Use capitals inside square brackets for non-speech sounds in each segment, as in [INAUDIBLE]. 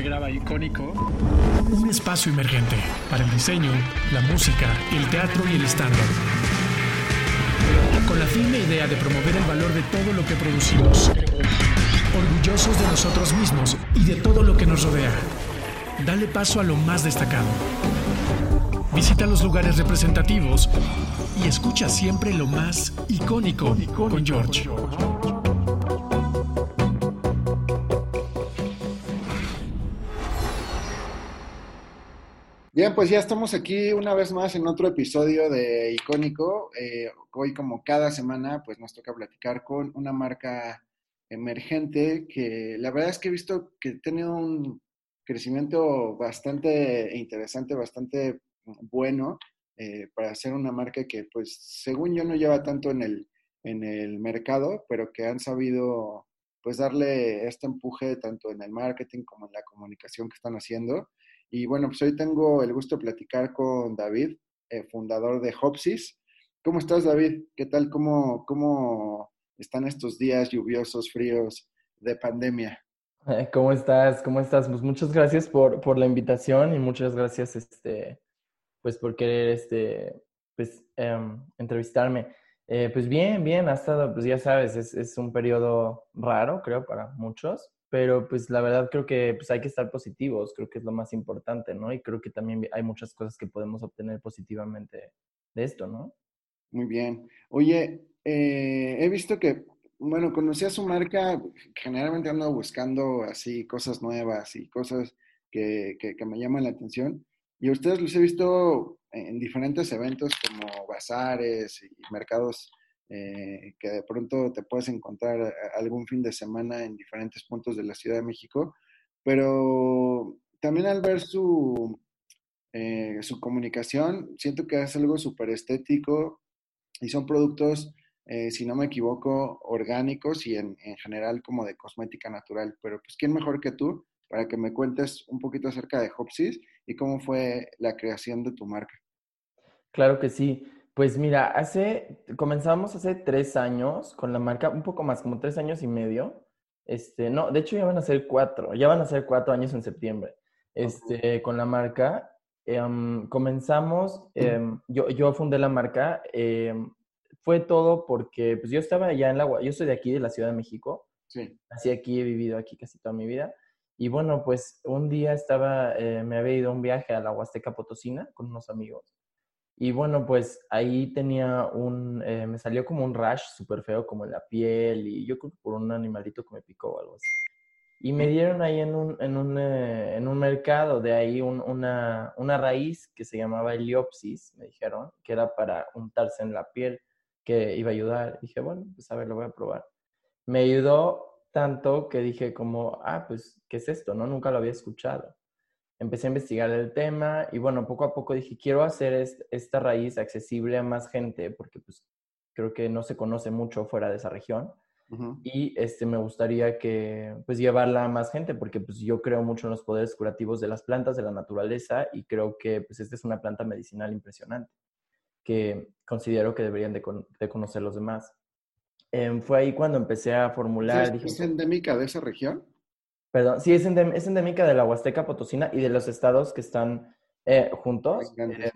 graba icónico. Un espacio emergente para el diseño, la música, el teatro y el estándar. Con la firme idea de promover el valor de todo lo que producimos. Orgullosos de nosotros mismos y de todo lo que nos rodea. Dale paso a lo más destacado. Visita los lugares representativos y escucha siempre lo más icónico con George. Bien, pues ya estamos aquí una vez más en otro episodio de Icónico. Eh, hoy, como cada semana, pues nos toca platicar con una marca emergente que la verdad es que he visto que tenido un crecimiento bastante interesante, bastante bueno eh, para ser una marca que, pues, según yo no lleva tanto en el, en el mercado, pero que han sabido, pues, darle este empuje tanto en el marketing como en la comunicación que están haciendo. Y bueno, pues hoy tengo el gusto de platicar con David, eh, fundador de Hopsis. ¿Cómo estás, David? ¿Qué tal? ¿Cómo, ¿Cómo están estos días lluviosos, fríos de pandemia? [LAUGHS] ¿Cómo estás? ¿Cómo estás? Pues muchas gracias por, por la invitación y muchas gracias este, pues por querer este, pues, em, entrevistarme. Eh, pues bien, bien, ha estado, pues ya sabes, es, es un periodo raro, creo, para muchos, pero pues la verdad creo que pues hay que estar positivos, creo que es lo más importante, ¿no? Y creo que también hay muchas cosas que podemos obtener positivamente de esto, ¿no? Muy bien. Oye, eh, he visto que, bueno, conocí a su marca, generalmente ando buscando así cosas nuevas y cosas que, que, me llaman la atención. Y ustedes los he visto en diferentes eventos como bazares y mercados eh, que de pronto te puedes encontrar algún fin de semana en diferentes puntos de la Ciudad de México, pero también al ver su, eh, su comunicación, siento que es algo súper estético y son productos, eh, si no me equivoco, orgánicos y en, en, general como de cosmética natural. Pero pues, ¿quién mejor que tú para que me cuentes un poquito acerca de Hopsis y cómo fue la creación de tu marca? Claro que sí. Pues mira, hace, comenzamos hace tres años con la marca, un poco más, como tres años y medio. Este, no, de hecho ya van a ser cuatro, ya van a ser cuatro años en septiembre. Este, con la marca. Em, comenzamos, em, yo, yo fundé la marca, em, fue todo porque pues yo estaba allá en la, yo soy de aquí, de la Ciudad de México. Sí. Así aquí, he vivido aquí casi toda mi vida. Y bueno, pues un día estaba, eh, me había ido a un viaje a la Huasteca Potosina con unos amigos. Y bueno, pues ahí tenía un, eh, me salió como un rash súper feo, como en la piel, y yo creo que por un animalito que me picó o algo así. Y me dieron ahí en un, en un, eh, en un mercado de ahí una, una raíz que se llamaba heliopsis, me dijeron, que era para untarse en la piel, que iba a ayudar. dije, bueno, pues a ver, lo voy a probar. Me ayudó tanto que dije como, ah, pues, ¿qué es esto? No, nunca lo había escuchado empecé a investigar el tema y bueno, poco a poco dije, quiero hacer esta raíz accesible a más gente porque pues creo que no se conoce mucho fuera de esa región. Y este, me gustaría que, pues, llevarla a más gente, porque pues, yo creo mucho en los poderes curativos de las plantas, de la naturaleza, y creo que pues, esta es una planta medicinal impresionante, que considero que deberían de, conocer los demás. Em, fue ahí cuando empecé a formular... ¿Es, endémica de esa región? Perdón, sí, es, endémica de la Huasteca Potosina y de los estados que están eh, juntos. Eh,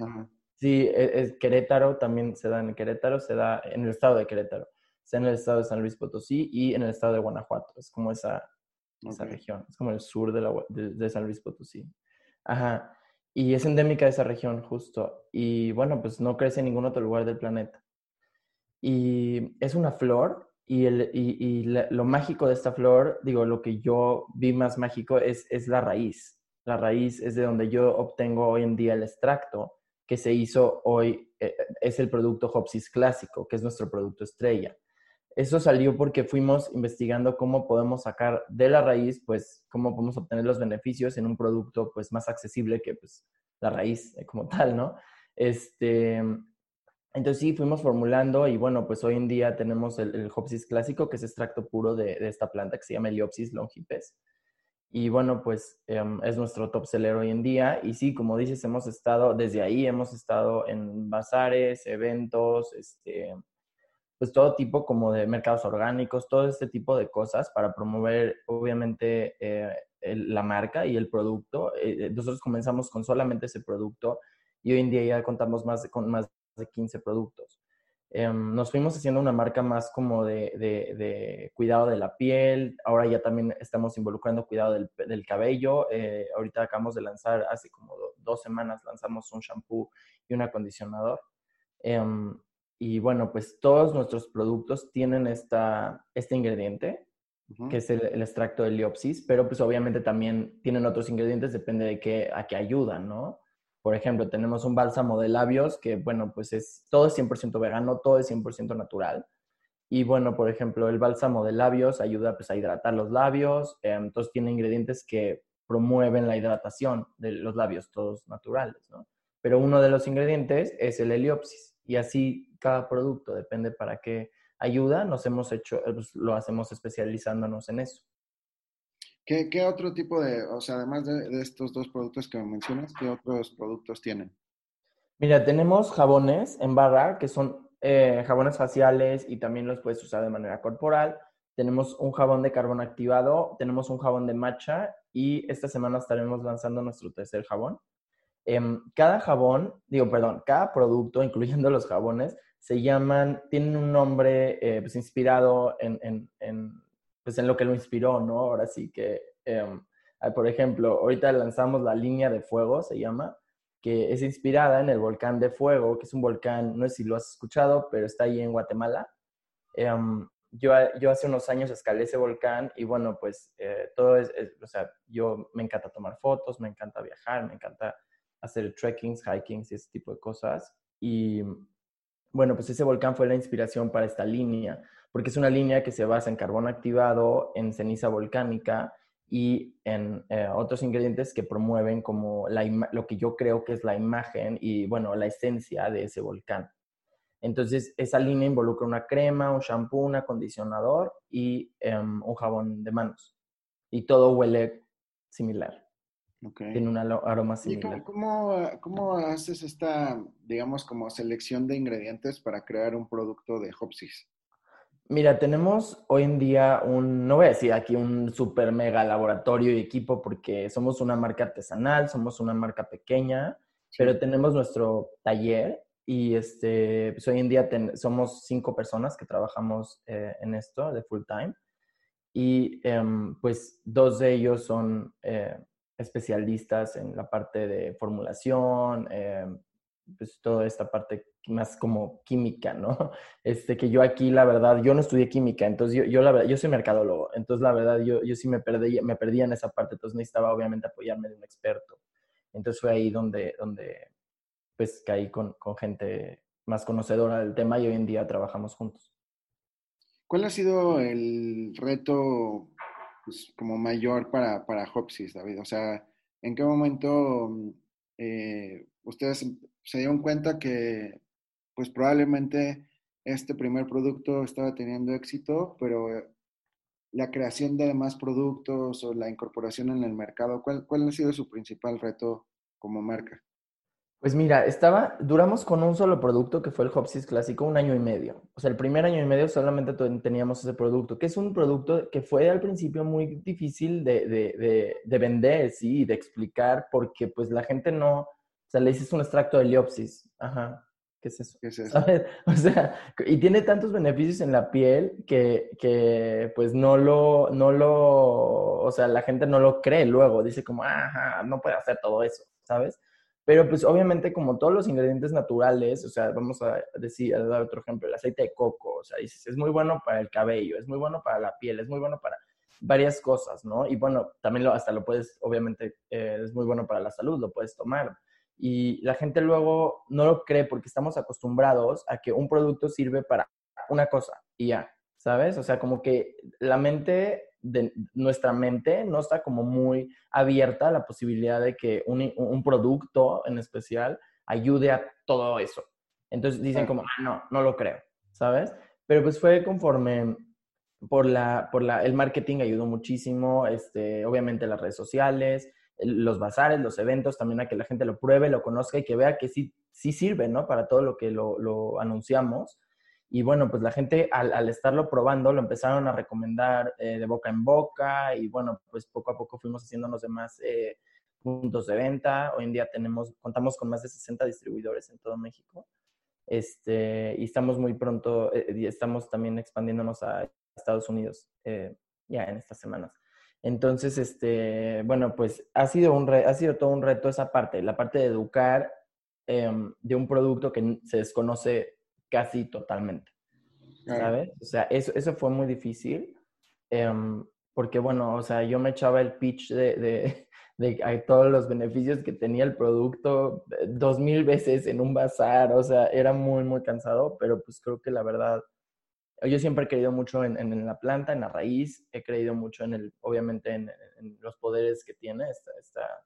sí, e, es, Querétaro también se da en Querétaro, se da en el estado de Querétaro, se da en el estado de San Luis Potosí y en el estado de Guanajuato. Es como esa, esa región, es como el sur de, la, de, San Luis Potosí. Ajá. Y es endémica de esa región, justo. Y bueno, pues no crece en ningún otro lugar del planeta. Y es una flor y, el, y, lo mágico de esta flor, digo, lo que yo vi más mágico es, es la raíz. La raíz es de donde yo obtengo hoy en día el extracto que se hizo hoy, eh, es el producto Hopsis clásico, que es nuestro producto estrella. Eso salió porque fuimos investigando cómo podemos sacar de la raíz, pues, cómo podemos obtener los beneficios en un producto, pues, más accesible que, pues, la raíz como tal, ¿no? Este, entonces sí, fuimos formulando y bueno, pues hoy en día tenemos el, el Hopsis clásico, que es extracto puro de, esta planta que se llama Heliopsis longipes. Y bueno, pues em, es nuestro top seller hoy en día. Y sí, como dices, hemos estado, desde ahí hemos estado en bazares, eventos, este, pues todo tipo como de mercados orgánicos, todo este tipo de cosas para promover, obviamente, eh, la marca y el producto. Eh, nosotros comenzamos con solamente ese producto y hoy en día ya contamos más con más de 15 productos. Em, nos fuimos haciendo una marca más como de, de, cuidado de la piel, ahora ya también estamos involucrando cuidado del, del cabello, eh, ahorita acabamos de lanzar, hace como dos semanas lanzamos un shampoo y un acondicionador. Em, y bueno, pues todos nuestros productos tienen esta, este ingrediente, que es el, extracto de liopsis, pero pues obviamente también tienen otros ingredientes, depende de qué, a qué ayudan, ¿no? Por ejemplo, tenemos un bálsamo de labios que, bueno, pues es todo es 100% vegano, todo es 100% natural. Y bueno, por ejemplo, el bálsamo de labios ayuda pues, a hidratar los labios, eh, entonces tiene ingredientes que promueven la hidratación de los labios, todos naturales, ¿no? Pero uno de los ingredientes es el heliopsis y así cada producto depende para qué ayuda, nos hemos hecho, eh, pues, lo hacemos especializándonos en eso. ¿Qué, otro tipo de, o sea, además de, estos dos productos que me mencionas, qué otros productos tienen? Mira, tenemos jabones en barra, que son eh, jabones faciales y también los puedes usar de manera corporal. Tenemos un jabón de carbón activado, tenemos un jabón de matcha y esta semana estaremos lanzando nuestro tercer jabón. Em, cada jabón, digo, perdón, cada producto, [LAUGHS] incluyendo los jabones, se llaman, tienen un nombre eh, pues, inspirado en, pues en lo que lo inspiró, ¿no? Ahora sí que, em, por ejemplo, ahorita lanzamos la línea de fuego, se llama, que es inspirada en el volcán de fuego, que es un volcán, no sé si lo has escuchado, pero está ahí en Guatemala. Em, yo, yo hace unos años escalé ese volcán y bueno, pues eh, todo es, o sea, yo me encanta tomar fotos, me encanta viajar, me encanta hacer trekkings, hikings y ese tipo de cosas. Y bueno, pues ese volcán fue la inspiración para esta línea porque es una línea que se basa en carbón activado, en ceniza volcánica y en eh, otros ingredientes que promueven como lo que yo creo que es la imagen y, bueno, la esencia de ese volcán. Entonces, esa línea involucra una crema, un shampoo, un acondicionador y em, un jabón de manos. Y todo huele similar. Tiene un aroma similar. cómo, cómo, haces esta, digamos, como selección de ingredientes para crear un producto de Hopsis? Mira, tenemos hoy en día un, no voy a decir aquí un super mega laboratorio y equipo porque somos una marca artesanal, somos una marca pequeña, pero tenemos nuestro taller y este, pues hoy en día somos cinco personas que trabajamos eh, en esto de full time y em, pues dos de ellos son eh, especialistas en la parte de formulación, em, pues toda esta parte más como química, ¿no? [LAUGHS] Este, que yo aquí, la verdad, yo no estudié química, entonces yo, yo la verdad, yo soy mercadólogo, entonces la verdad, yo, yo sí me perdí, me perdí en esa parte, entonces necesitaba obviamente apoyarme de un experto. Entonces fue ahí donde, donde pues caí con, con gente más conocedora del tema y hoy en día trabajamos juntos. ¿Cuál ha sido el reto pues, como mayor para, para Hopsis, David? O sea, ¿en qué momento eh, ustedes se dieron cuenta que pues probablemente este primer producto estaba teniendo éxito, pero la creación de más productos o la incorporación en el mercado, ¿cuál, cuál ha sido su principal reto como marca? Pues mira, estaba, duramos con un solo producto que fue el Hopsis clásico un año y medio. O sea, el primer año y medio solamente teníamos ese producto, que es un producto que fue al principio muy difícil de, de, de, vender, sí, de explicar, porque pues la gente no, o sea, le dices un extracto de liopsis, ajá, ¿Qué es eso? ¿Qué es eso? [LAUGHS] O sea, y tiene tantos beneficios en la piel que, que, pues no lo, no lo, o sea, la gente no lo cree luego, dice como, ajá, no puede hacer todo eso, ¿sabes? Pero pues obviamente como todos los ingredientes naturales, o sea, vamos a decir, a dar otro ejemplo, el aceite de coco, o sea, dices, es muy bueno para el cabello, es muy bueno para la piel, es muy bueno para varias cosas, ¿no? Y bueno, también lo, hasta lo puedes, obviamente, eh, es muy bueno para la salud, lo puedes tomar y la gente luego no lo cree porque estamos acostumbrados a que un producto sirve para una cosa y ya, ¿sabes? O sea, como que la mente, de nuestra mente no está como muy abierta a la posibilidad de que un, un producto en especial ayude a todo eso. Entonces dicen como, ah, no, no lo creo, ¿sabes? Pero pues fue conforme por la, por la, el marketing ayudó muchísimo, este, obviamente las redes sociales, los bazares, los eventos, también a que la gente lo pruebe, lo conozca y que vea que sí, sí sirve, ¿no? Para todo lo que lo, anunciamos. Y bueno, pues la gente al, estarlo probando lo empezaron a recomendar eh, de boca en boca y bueno, pues poco a poco fuimos haciéndonos de más eh, puntos de venta. Hoy en día tenemos, contamos con más de 60 distribuidores en todo México. Este, y estamos muy pronto, eh, y estamos también expandiéndonos a Estados Unidos ya en estas semanas. Entonces, este, bueno, pues ha sido, un ha sido todo un reto esa parte, la parte de educar em, de un producto que se desconoce casi totalmente, ¿sabes? O sea, eso, eso fue muy difícil, em, porque bueno, o sea, yo me echaba el pitch de, de, [LAUGHS] de, todos los beneficios que tenía el producto eh, dos mil veces en un bazar, o sea, era muy, muy cansado, pero pues creo que la verdad yo siempre he creído mucho en, en, la planta, en la raíz, he creído mucho en el, obviamente, en, en, los poderes que tiene esta, esta,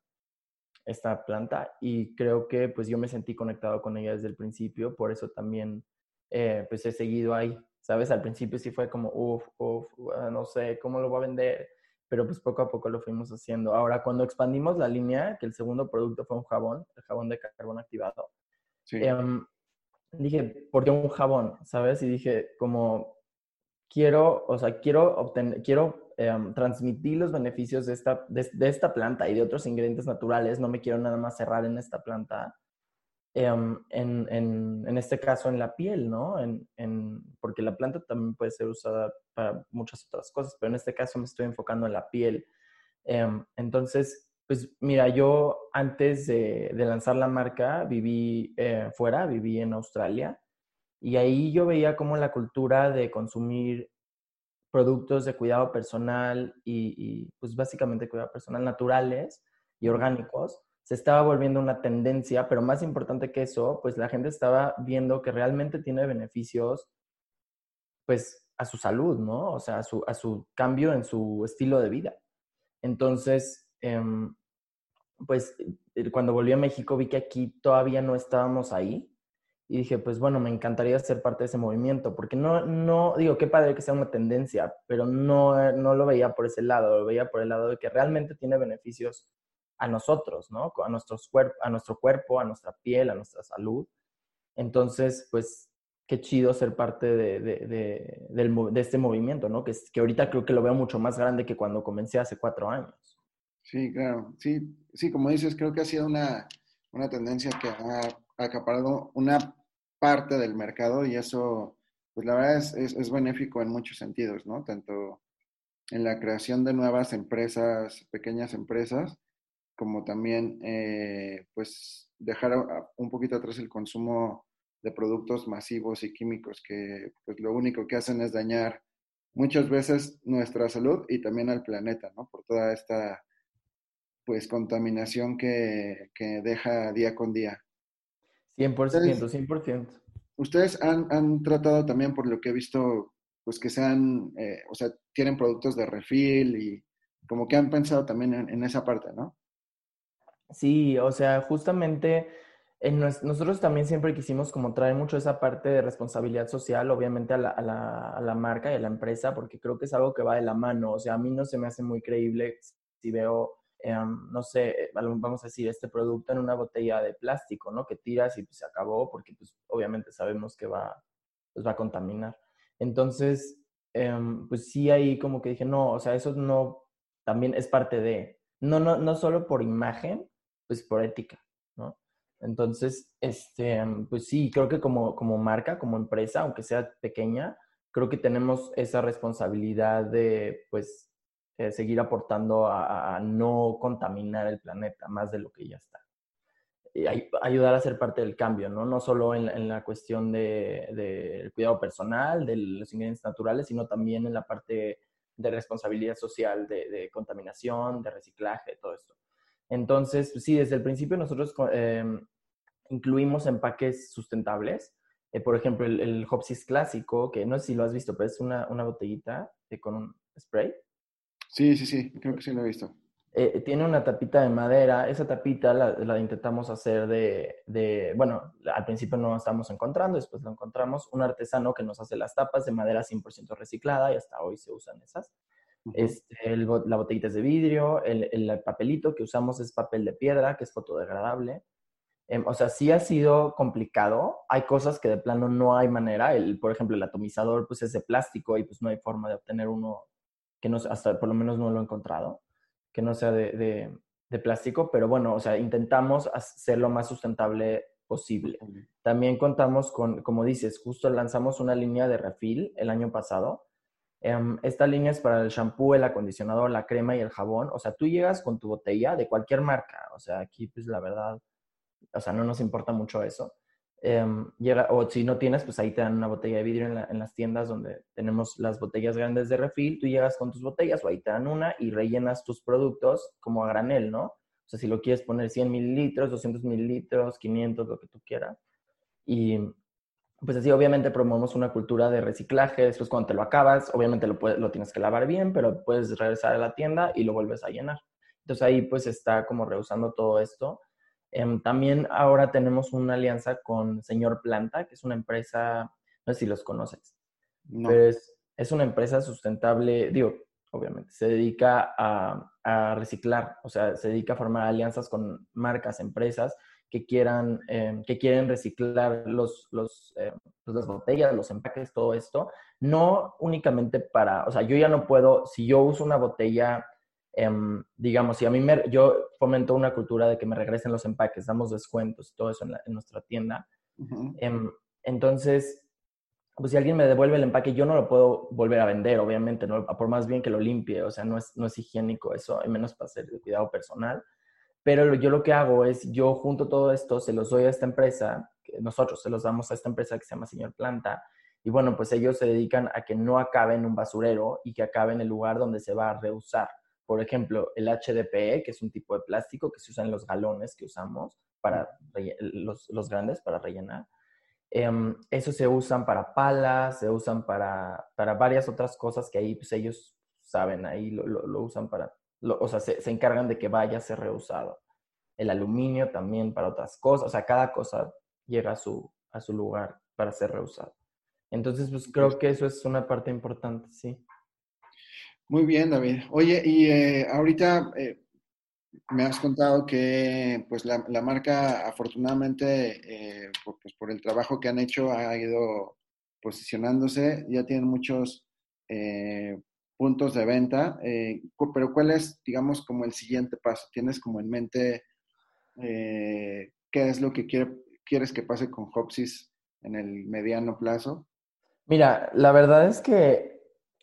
esta planta y creo que pues yo me sentí conectado con ella desde el principio, por eso también eh, pues he seguido ahí, ¿sabes? Al principio sí fue como, uff, uff, ah, no sé cómo lo voy a vender, pero pues poco a poco lo fuimos haciendo. Ahora, cuando expandimos la línea, que el segundo producto fue un jabón, el jabón de carbón activado, sí. Em, dije, ¿por qué un jabón? ¿Sabes? Y dije, como, quiero, o sea, quiero obtener, quiero em, transmitir los beneficios de esta, de, esta planta y de otros ingredientes naturales. No me quiero nada más cerrar en esta planta. Em, en, en, en, este caso, en la piel, ¿no? En, en, porque la planta también puede ser usada para muchas otras cosas, pero en este caso me estoy enfocando en la piel. Em, entonces, pues mira, yo antes de, lanzar la marca viví eh, fuera, viví en Australia y ahí yo veía como la cultura de consumir productos de cuidado personal y, pues básicamente cuidado personal naturales y orgánicos se estaba volviendo una tendencia, pero más importante que eso, pues la gente estaba viendo que realmente tiene beneficios pues a su salud, ¿no? O sea, a su, a su cambio en su estilo de vida. Entonces, Em, pues eh, cuando volví a México vi que aquí todavía no estábamos ahí y dije, pues bueno, me encantaría ser parte de ese movimiento, porque no, no, digo, qué padre que sea una tendencia, pero no, eh, no lo veía por ese lado, lo veía por el lado de que realmente tiene beneficios a nosotros, ¿no? A, nuestros a nuestro cuerpo, a nuestra piel, a nuestra salud. Entonces, pues, qué chido ser parte de, de, de este movimiento, ¿no? Que, que ahorita creo que lo veo mucho más grande que cuando comencé hace cuatro años. Sí, claro. Sí, sí, como dices, creo que ha sido una, una tendencia que ha acaparado una parte del mercado y eso, pues la verdad es, es, benéfico en muchos sentidos, ¿no? Tanto en la creación de nuevas empresas, pequeñas empresas, como también, eh, pues, dejar un poquito atrás el consumo de productos masivos y químicos que, pues, lo único que hacen es dañar muchas veces nuestra salud y también al planeta, ¿no? Por toda esta pues contaminación que, que deja día con día. 100%, 100%. Ustedes han, han, tratado también, por lo que he visto, pues que sean, eh, o sea, tienen productos de refill y como que han pensado también en, esa parte, ¿no? Sí, o sea, justamente en nosotros también siempre quisimos como traer mucho esa parte de responsabilidad social, obviamente a la, a, la, a la marca y a la empresa, porque creo que es algo que va de la mano. O sea, a mí no se me hace muy creíble si veo Em, no sé, vamos a decir, este producto en una botella de plástico, ¿no? Que tiras y pues, se acabó porque pues obviamente sabemos que va, pues, va a contaminar. Entonces, em, pues sí ahí como que dije, no, o sea, eso no, también es parte de, no, no, no solo por imagen, pues por ética, ¿no? Entonces, este, em, pues sí, creo que como, como marca, como empresa, aunque sea pequeña, creo que tenemos esa responsabilidad de, pues, eh, seguir aportando a, no contaminar el planeta más de lo que ya está. Y ayudar a ser parte del cambio, ¿no? No solo en, la cuestión del de, cuidado personal, de los ingredientes naturales, sino también en la parte de responsabilidad social, de, contaminación, de reciclaje, todo esto. Entonces, sí, desde el principio nosotros em, incluimos empaques sustentables. Eh, por ejemplo, el, el Hopsis clásico, que no sé si lo has visto, pero es una, una botellita con un spray Sí, sí, sí, creo que sí lo he visto. Eh, tiene una tapita de madera. Esa tapita la, intentamos hacer de, de, bueno, al principio no la estábamos encontrando, después lo encontramos. Un artesano que nos hace las tapas de madera 100% reciclada y hasta hoy se usan esas. este, la botellita es de vidrio, el, el, papelito que usamos es papel de piedra, que es fotodegradable. Em, o sea, sí ha sido complicado. Hay cosas que de plano no hay manera. El, por ejemplo, el atomizador pues es de plástico y pues no hay forma de obtener uno que no, hasta por lo menos no lo he encontrado, que no sea de, de, plástico. Pero bueno, o sea, intentamos hacer lo más sustentable posible. También contamos con, como dices, justo lanzamos una línea de refil el año pasado. Em, esta línea es para el shampoo, el acondicionador, la crema y el jabón. O sea, tú llegas con tu botella de cualquier marca. O sea, aquí pues la verdad o sea, no nos importa mucho eso. Em, llega, o si no tienes, pues ahí te dan una botella de vidrio en, las tiendas donde tenemos las botellas grandes de refil, tú llegas con tus botellas o ahí te dan una y rellenas tus productos como a granel, ¿no? O sea, si lo quieres poner 100 mililitros, 200 mililitros, 500, lo que tú quieras. Y pues así obviamente promovemos una cultura de reciclaje, después cuando te lo acabas, obviamente lo, lo tienes que lavar bien, pero puedes regresar a la tienda y lo vuelves a llenar. Entonces ahí pues está como rehusando todo esto Em, también ahora tenemos una alianza con Señor Planta, que es una empresa, no sé si los conoces, es, una empresa sustentable, digo, obviamente, se dedica a, reciclar, o sea, se dedica a formar alianzas con marcas, empresas que quieran, em, que quieren reciclar los, los, em, pues, las botellas, los empaques, todo esto, no únicamente para, o sea, yo ya no puedo, si yo uso una botella digamos, si a mí me, yo fomento una cultura de que me regresen los empaques, damos descuentos y todo eso en, nuestra tienda. Em, entonces, pues si alguien me devuelve el empaque, yo no lo puedo volver a vender, obviamente, ¿no? por más bien que lo limpie, o sea, no es, no es higiénico eso, al menos para hacer de cuidado personal. Pero yo lo que hago es, yo junto todo esto, se los doy a esta empresa, nosotros se los damos a esta empresa que se llama Señor Planta, y bueno, pues ellos se dedican a que no acabe en un basurero y que acabe en el lugar donde se va a reusar por ejemplo, el HDPE, que es un tipo de plástico que se usa en los galones que usamos para los, los grandes para rellenar. Eh, eso se usan para palas, se usan para, para, varias otras cosas que ahí pues, ellos saben, ahí lo, lo, usan para, o sea, se, se, encargan de que vaya a ser reusado. El aluminio también para otras cosas, o sea, cada cosa llega a su, a su lugar para ser reusado. Entonces, pues creo que eso es una parte importante, sí. Muy bien, David. Oye, y eh, ahorita eh, me has contado que pues la, marca afortunadamente, eh, por, pues, por el trabajo que han hecho, ha ido posicionándose, ya tienen muchos puntos de venta, pero ¿cuál es, digamos, como el siguiente paso? ¿Tienes como en mente qué es lo que quieres que pase con Hopsis en el mediano plazo? Mira, la verdad es que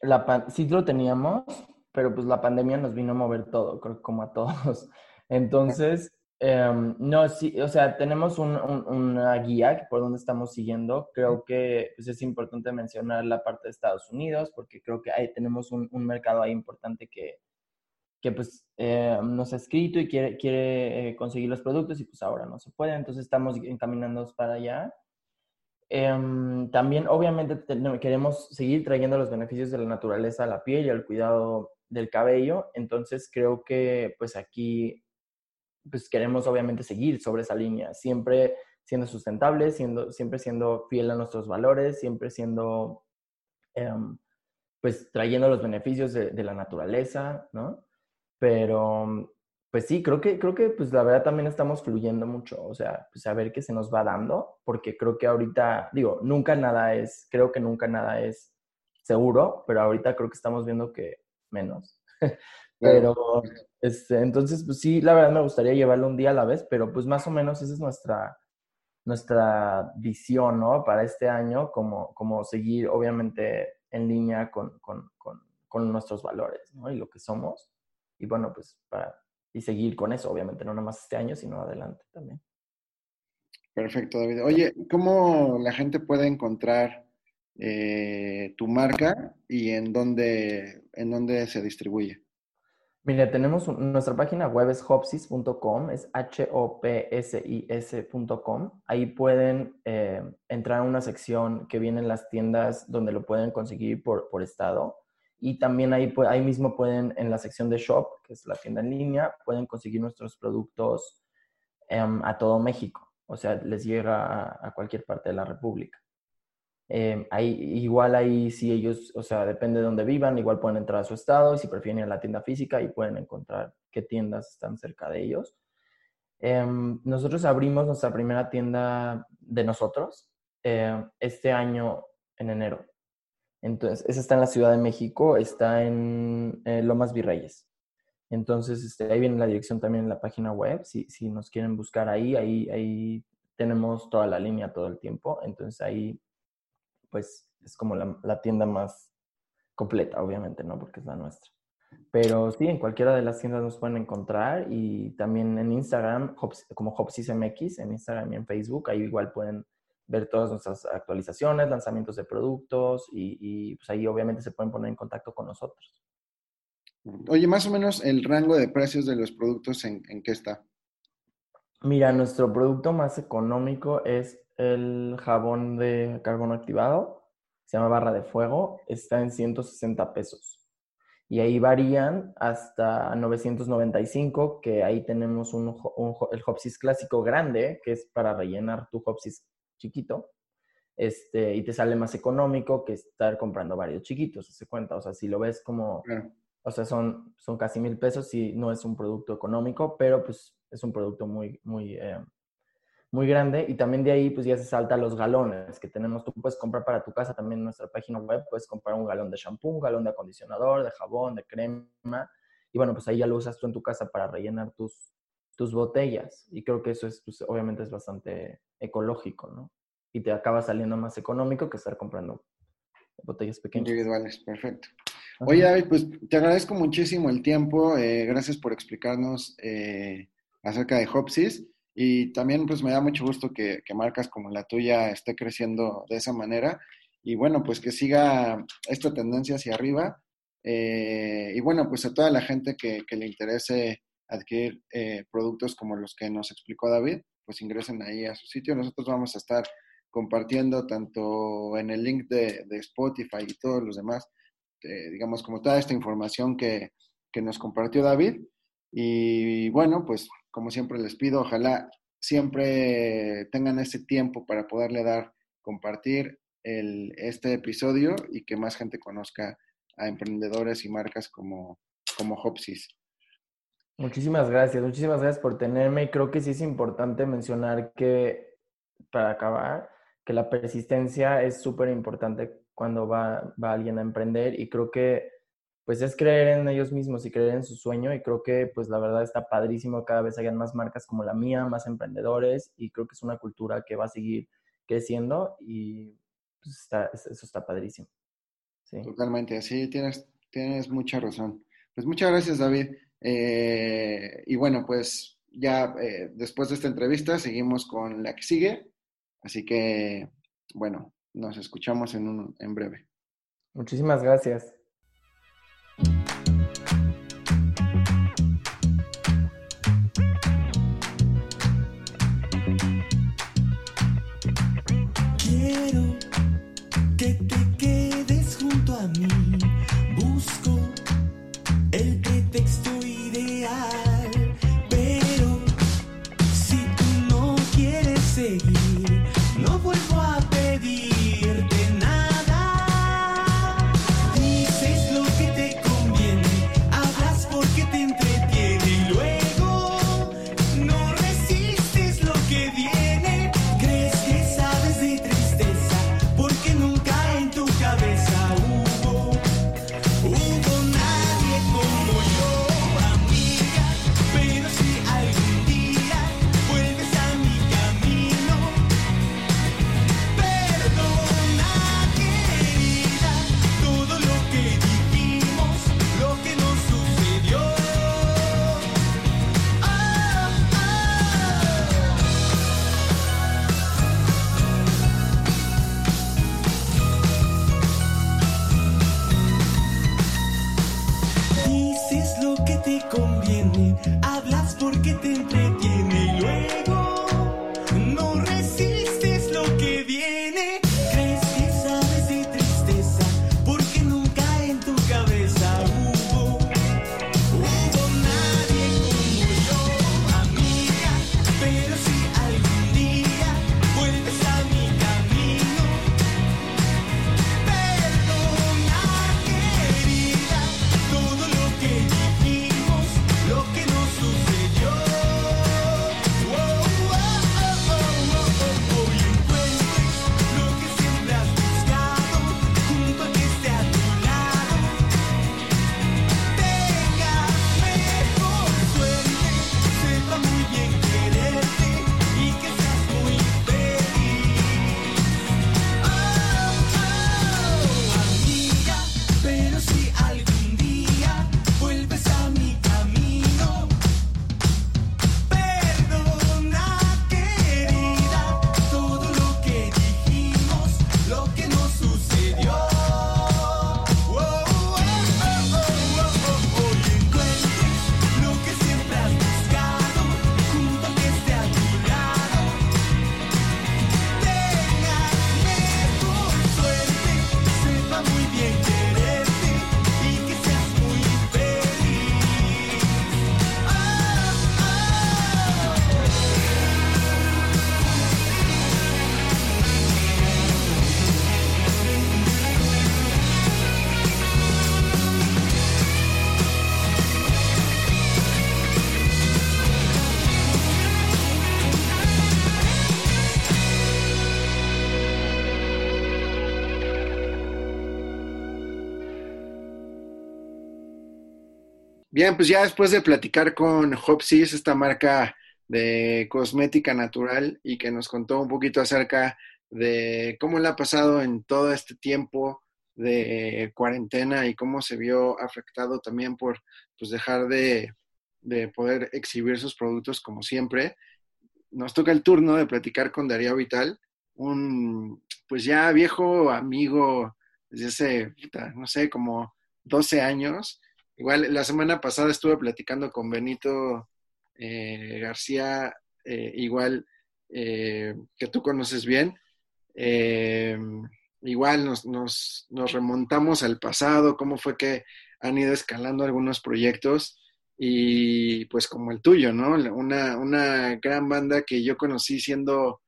la sí lo teníamos, pero pues la pandemia nos vino a mover todo, creo que como a todos. [LAUGHS] Entonces, em, no, sí, o sea, tenemos un, una guía por donde estamos siguiendo. Creo que pues, es importante mencionar la parte de Estados Unidos, porque creo que ahí tenemos un, un mercado ahí importante que, que pues eh, nos ha escrito y quiere, quiere eh, conseguir los productos y pues ahora no se puede. Entonces estamos encaminándonos para allá. Em, también, obviamente, queremos seguir trayendo los beneficios de la naturaleza a la piel y al cuidado del cabello. Entonces, creo que, pues aquí, pues queremos, obviamente, seguir sobre esa línea, siempre siendo sustentables, siendo, siempre siendo fiel a nuestros valores, siempre siendo, em, pues, trayendo los beneficios de, de la naturaleza, ¿no? Pero pues sí, creo que, creo que pues la verdad también estamos fluyendo mucho, o sea, pues a ver qué se nos va dando, porque creo que ahorita, digo, nunca nada es, creo que nunca nada es seguro, pero ahorita creo que estamos viendo que menos. [LAUGHS] pero, este, entonces, pues sí, la verdad me gustaría llevarlo un día a la vez, pero pues más o menos esa es nuestra, nuestra visión, ¿no? Para este año, como, como seguir obviamente en línea con, con, con, con nuestros valores, ¿no? Y lo que somos. Y bueno, pues para y seguir con eso, obviamente, no nada más este año, sino adelante también. Perfecto, David. Oye, ¿cómo la gente puede encontrar eh, tu marca y en dónde, en dónde se distribuye? Mira, tenemos nuestra página web es hopsis.com, es H-O-P-S-I-S.com. Ahí pueden eh, entrar a una sección que viene en las tiendas donde lo pueden conseguir por, por estado. Y también ahí, ahí mismo pueden, en la sección de Shop, que es la tienda en línea, pueden conseguir nuestros productos em, a todo México. O sea, les llega a, cualquier parte de la República. Eh, ahí, igual ahí si ellos, o sea, depende de dónde vivan, igual pueden entrar a su estado y si prefieren ir a la tienda física y pueden encontrar qué tiendas están cerca de ellos. Em, nosotros abrimos nuestra primera tienda de nosotros este año en enero. Entonces, esa está en la Ciudad de México, está en eh, Lomas Virreyes. Entonces, este, ahí viene la dirección también en la página web. Si, si nos quieren buscar ahí, ahí, ahí tenemos toda la línea todo el tiempo. Entonces, ahí, pues, es como la, tienda más completa, obviamente, ¿no? Porque es la nuestra. Pero sí, en cualquiera de las tiendas nos pueden encontrar y también en Instagram, como HopsisMX, en Instagram y en Facebook, ahí igual pueden ver todas nuestras actualizaciones, lanzamientos de productos y, pues ahí obviamente se pueden poner en contacto con nosotros. Oye, más o menos el rango de precios de los productos, ¿en, en qué está? Mira, nuestro producto más económico es el jabón de carbono activado, se llama barra de fuego, está en 160 pesos y ahí varían hasta 995, que ahí tenemos un, el Hopsis clásico grande, que es para rellenar tu Hopsis chiquito, este, y te sale más económico que estar comprando varios chiquitos, se cuenta. O sea, si lo ves como, o sea, son, son casi mil pesos y no es un producto económico, pero pues es un producto muy, muy, eh, muy grande y también de ahí pues ya se salta los galones que tenemos. Tú puedes comprar para tu casa también en nuestra página web, puedes comprar un galón de shampoo, un galón de acondicionador, de jabón, de crema y bueno, pues ahí ya lo usas tú en tu casa para rellenar tus, tus botellas y creo que eso es, pues, obviamente es bastante ecológico, ¿no? Y te acaba saliendo más económico que estar comprando botellas pequeñas. Individuales, perfecto. Oye, David, pues te agradezco muchísimo el tiempo. Eh, gracias por explicarnos eh, acerca de Hopsis. Y también pues me da mucho gusto que, marcas como la tuya esté creciendo de esa manera. Y bueno, pues que siga esta tendencia hacia arriba. Eh, y bueno, pues a toda la gente que, le interese adquirir eh, productos como los que nos explicó David, pues ingresen ahí a su sitio. Nosotros vamos a estar compartiendo tanto en el link de, Spotify y todos los demás, eh, digamos, como toda esta información que, que nos compartió David. Y bueno, pues como siempre les pido, ojalá siempre tengan ese tiempo para poderle dar, compartir el, este episodio y que más gente conozca a emprendedores y marcas como, como Hopsis. Muchísimas gracias, muchísimas gracias por tenerme. Y creo que sí es importante mencionar que, para acabar, que la persistencia es súper importante cuando va, va alguien a emprender y creo que pues es creer en ellos mismos y creer en su sueño y creo que pues la verdad está padrísimo, cada vez hayan más marcas como la mía, más emprendedores y creo que es una cultura que va a seguir creciendo y pues está, eso está padrísimo. Totalmente, así tienes, tienes mucha razón. Pues muchas gracias David. Eh, y bueno, pues ya eh, después de esta entrevista seguimos con la que sigue, así que bueno, nos escuchamos en, un, en breve. Muchísimas gracias. think Bien, pues ya después de platicar con Hopsis, esta marca de cosmética natural, y que nos contó un poquito acerca de cómo le ha pasado en todo este tiempo de cuarentena y cómo se vio afectado también por pues, dejar de, de poder exhibir sus productos como siempre. Nos toca el turno de platicar con Darío Vital, un pues ya viejo amigo desde hace, no sé, como 12 años. Igual la semana pasada estuve platicando con Benito eh, García, eh, igual eh, que tú conoces bien. igual nos, nos, nos, remontamos al pasado, cómo fue que han ido escalando algunos proyectos y pues como el tuyo, ¿no? Una, una gran banda que yo conocí siendo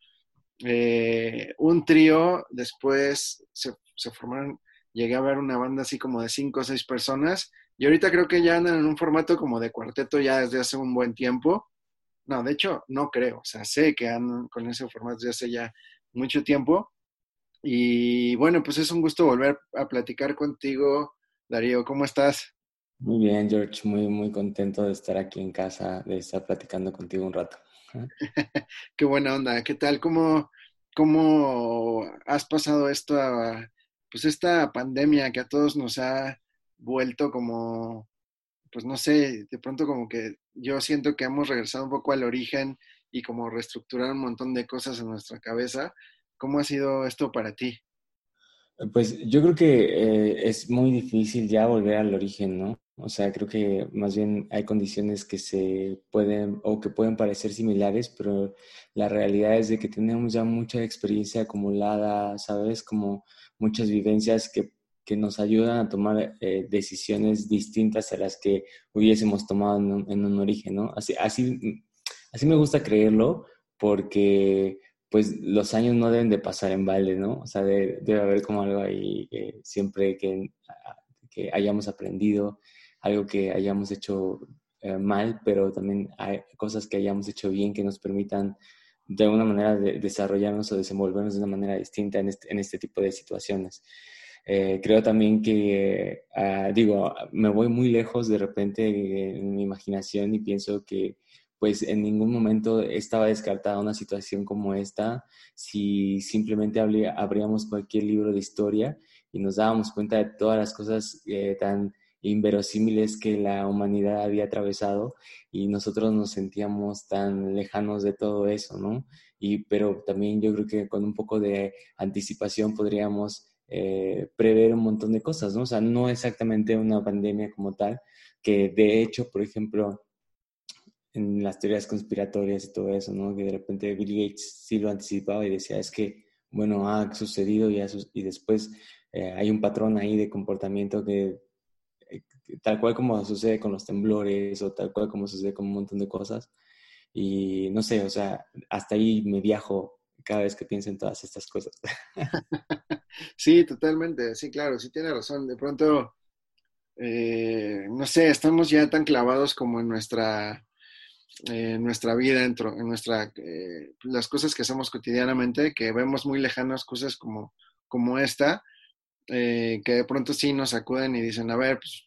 un trío, después se, se, formaron, llegué a ver una banda así como de cinco o seis personas y ahorita creo que ya andan en un formato como de cuarteto ya desde hace un buen tiempo. No, de hecho, no creo. O sea, sé que andan con ese formato desde hace ya mucho tiempo. Y bueno, pues es un gusto volver a platicar contigo, Darío. ¿Cómo estás? Muy bien, George. Muy, muy contento de estar aquí en casa, de estar platicando contigo un rato. [LAUGHS] Qué buena onda. ¿Qué tal? ¿Cómo, cómo has pasado esto, pues esta pandemia que a todos nos ha vuelto como, pues no sé, de pronto como que yo siento que hemos regresado un poco al origen y como reestructurar un montón de cosas en nuestra cabeza. ¿Cómo ha sido esto para ti? Pues yo creo que eh, es muy difícil ya volver al origen, ¿no? O sea, creo que más bien hay condiciones que se pueden o que pueden parecer similares, pero la realidad es de que tenemos ya mucha experiencia acumulada, ¿sabes? Como muchas vivencias que que nos ayudan a tomar eh, decisiones distintas a las que hubiésemos tomado en un, origen, ¿no? Así, así, me gusta creerlo porque pues los años no deben de pasar en balde, ¿no? O sea, debe, haber como algo ahí siempre que, que, hayamos aprendido, algo que hayamos hecho eh, mal, pero también hay cosas que hayamos hecho bien que nos permitan de alguna manera de desarrollarnos o desenvolvernos de una manera distinta en este, en este tipo de situaciones. Eh, creo también que, ah, digo, me voy muy lejos de repente en mi imaginación y pienso que pues en ningún momento estaba descartada una situación como esta si simplemente abríamos cualquier libro de historia y nos dábamos cuenta de todas las cosas eh, tan inverosímiles que la humanidad había atravesado y nosotros nos sentíamos tan lejanos de todo eso, ¿no? Y, pero también yo creo que con un poco de anticipación podríamos eh, prever un montón de cosas, ¿no? O sea, no exactamente una pandemia como tal, que de hecho, por ejemplo, en las teorías conspiratorias y todo eso, ¿no? Que de repente Bill Gates sí lo anticipaba y decía, es que, bueno, ha sucedido y, y después eh, hay un patrón ahí de comportamiento que, eh, tal cual como sucede con los temblores o tal cual como sucede con un montón de cosas. Y no sé, o sea, hasta ahí me viajo cada vez que pienso en todas estas cosas. [LAUGHS] sí, totalmente, sí, claro, sí tiene razón. De pronto, eh, no sé, estamos ya tan clavados como en nuestra, nuestra vida, dentro, en nuestra, eh, las cosas que hacemos cotidianamente, que vemos muy lejanas cosas como, como esta, eh, que de pronto sí nos acuden y dicen, a ver, pues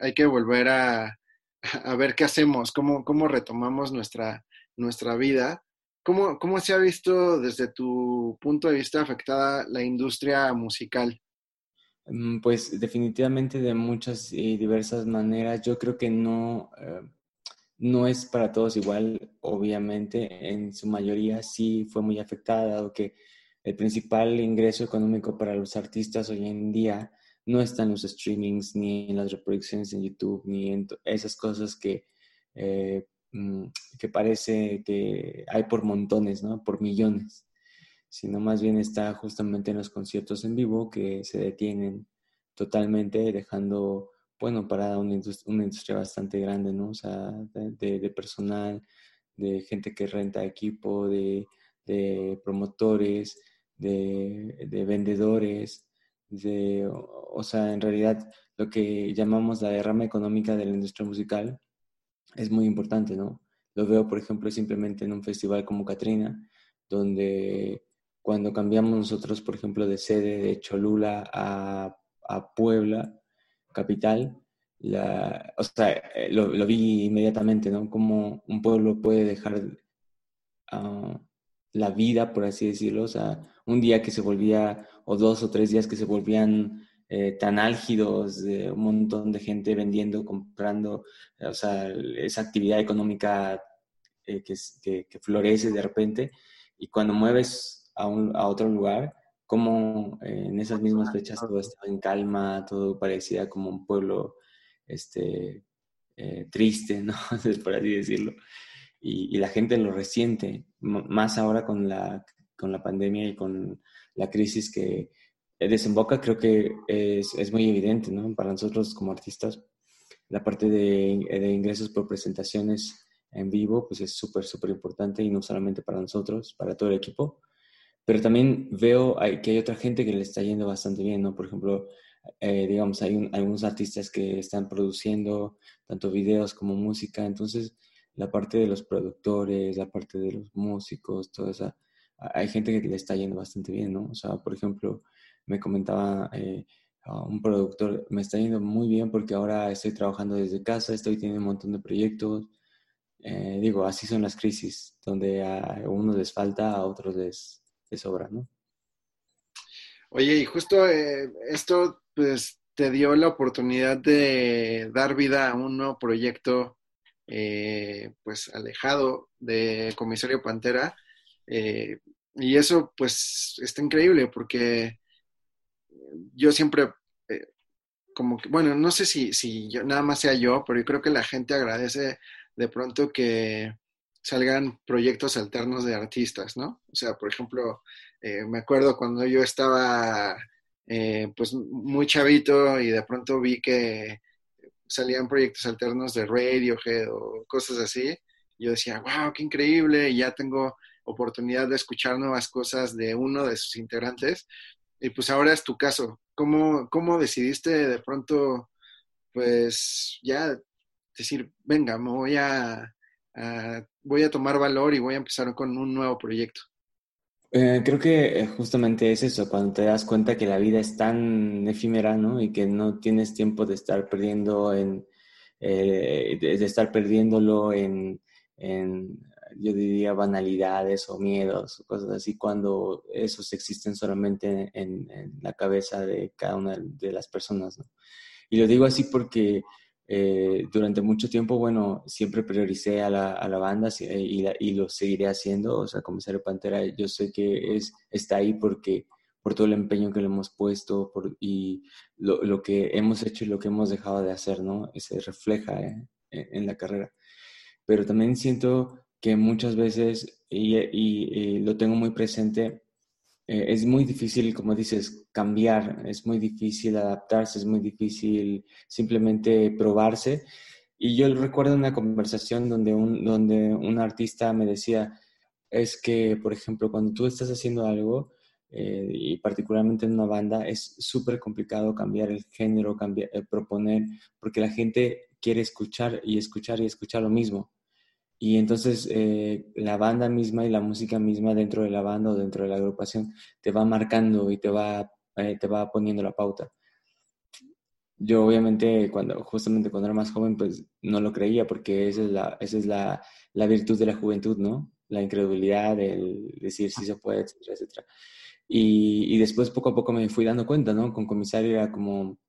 hay que volver a, [LAUGHS] a ver qué hacemos, cómo, cómo retomamos nuestra, nuestra vida ¿Cómo, ¿Cómo se ha visto desde tu punto de vista afectada la industria musical? Mm, pues definitivamente de muchas y diversas maneras. Yo creo que no, eh, no es para todos igual, obviamente. En su mayoría sí fue muy afectada, dado que el principal ingreso económico para los artistas hoy en día no está en los streamings, ni en las reproducciones en YouTube, ni en esas cosas que eh, Mm, que parece que hay por montones, ¿no? Por millones, sino más bien está justamente en los conciertos en vivo que se detienen totalmente, dejando, bueno, para una industria, bastante grande, ¿no? O sea, de, personal, de gente que renta equipo, de, promotores, de, vendedores, de, o sea, en realidad lo que llamamos la derrama económica de la industria musical es muy importante, ¿no? Lo veo, por ejemplo, simplemente en un festival como Katrina, donde cuando cambiamos nosotros, por ejemplo, de sede de Cholula a, Puebla, capital, la, o sea, eh, lo, vi inmediatamente, ¿no? Cómo un pueblo puede dejar uh, la vida, por así decirlo, o sea, un día que se volvía, o dos o tres días que se volvían eh, tan álgidos, de un montón de gente vendiendo, comprando, o sea, esa actividad económica eh, que, que, florece de repente, y cuando mueves a, un, a otro lugar, como eh, en esas mismas fechas todo estaba en calma, todo parecía como un pueblo este, triste, ¿no? [LAUGHS] por así decirlo. Y, la gente lo resiente, más ahora con la, con la pandemia y con la crisis que desemboca, creo que es, es muy evidente, ¿no? Para nosotros como artistas, la parte de, de ingresos por presentaciones en vivo, pues es súper, súper importante y no solamente para nosotros, para todo el equipo, pero también veo que hay otra gente que le está yendo bastante bien, ¿no? Por ejemplo, eh, digamos, hay algunos artistas que están produciendo tanto videos como música, entonces la parte de los productores, la parte de los músicos, toda esa, hay gente que le está yendo bastante bien, ¿no? O sea, por ejemplo, me comentaba eh, un productor, me está yendo muy bien porque ahora estoy trabajando desde casa, estoy teniendo un montón de proyectos. Eh, digo, así son las crisis, donde a unos les falta, a otros les, sobra, ¿no? Oye, y justo eh, esto, pues, te dio la oportunidad de dar vida a un nuevo proyecto pues alejado de Comisario Pantera. Y eso pues está increíble porque yo siempre, eh, como que, bueno, no sé si, si yo, nada más sea yo, pero yo creo que la gente agradece de pronto que salgan proyectos alternos de artistas, ¿no? O sea, por ejemplo, me acuerdo cuando yo estaba pues muy chavito y de pronto vi que salían proyectos alternos de Radiohead o cosas así, yo decía, wow, qué increíble, y ya tengo oportunidad de escuchar nuevas cosas de uno de sus integrantes. Y pues ahora es tu caso. ¿Cómo, cómo decidiste de pronto, pues ya decir, venga, me voy a, voy a tomar valor y voy a empezar con un nuevo proyecto? Eh, creo que eh, justamente es eso, cuando te das cuenta que la vida es tan efímera, ¿no? Y que no tienes tiempo de estar perdiendo en, eh, de, estar perdiéndolo en, en, yo diría, banalidades o miedos o cosas así, cuando esos existen solamente en, en la cabeza de cada una de las personas, ¿no? Y lo digo así porque eh, durante mucho tiempo, bueno, siempre prioricé a la, a la banda eh, y, y, lo seguiré haciendo. O sea, Comisario Pantera, yo sé que es, está ahí porque por todo el empeño que le hemos puesto por, y lo, lo, que hemos hecho y lo que hemos dejado de hacer, ¿no? Se refleja eh, en la carrera. Pero también siento que muchas veces, y, y, y lo tengo muy presente, eh, es muy difícil, como dices, cambiar, es muy difícil adaptarse, es muy difícil simplemente probarse. Y yo recuerdo una conversación donde un, donde un artista me decía, es que, por ejemplo, cuando tú estás haciendo algo, eh, y particularmente en una banda, es súper complicado cambiar el género, cambiar, eh, proponer, porque la gente quiere escuchar y escuchar y escuchar lo mismo. Y entonces eh, la banda misma y la música misma dentro de la banda o dentro de la agrupación te va marcando y te va, eh, te va poniendo la pauta. Yo obviamente cuando, justamente cuando era más joven, pues no lo creía porque esa es la, esa es la, la virtud de la juventud, ¿no? La incredulidad, el decir si se puede, etcétera, etcétera. Y, y, después poco a poco me fui dando cuenta, ¿no? Con comisario era como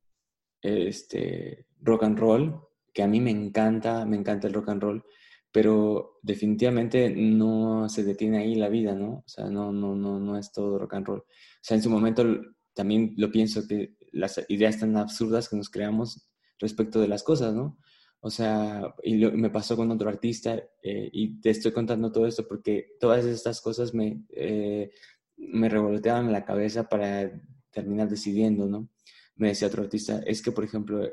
este, rock and roll, que a mí me encanta, me encanta el rock and roll pero definitivamente no se detiene ahí la vida, ¿no? O sea, no, no, no, no es todo rock and roll. O sea, en su momento también lo pienso que las ideas tan absurdas que nos creamos respecto de las cosas, ¿no? O sea, y me pasó con otro artista eh, y te estoy contando todo esto porque todas estas cosas me, eh, me revoloteaban la cabeza para terminar decidiendo, ¿no? Me decía otro artista, es que, por ejemplo,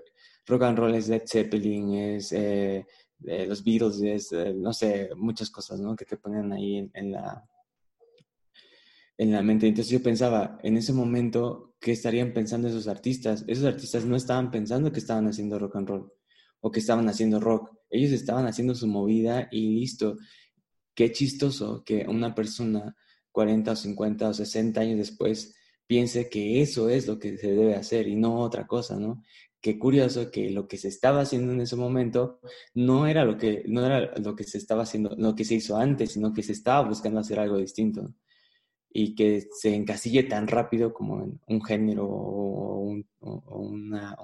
rock and roll es Led Zeppelin, es eh, de los Beatles, eh, no sé, muchas cosas, ¿no? Que te ponen ahí en, la, en la mente. Entonces yo pensaba, en ese momento, ¿qué estarían pensando esos artistas? Esos artistas no estaban pensando que estaban haciendo rock and roll o que estaban haciendo rock. Ellos estaban haciendo su movida y listo. Qué chistoso que una persona 40 o 50 o 60 años después piense que eso es lo que se debe hacer y no otra cosa, ¿no? Qué curioso que lo que se estaba haciendo en ese momento no era lo que, no era lo que se estaba haciendo, lo que se hizo antes, sino que se estaba buscando hacer algo distinto. Y que se encasille tan rápido como en un género o, una,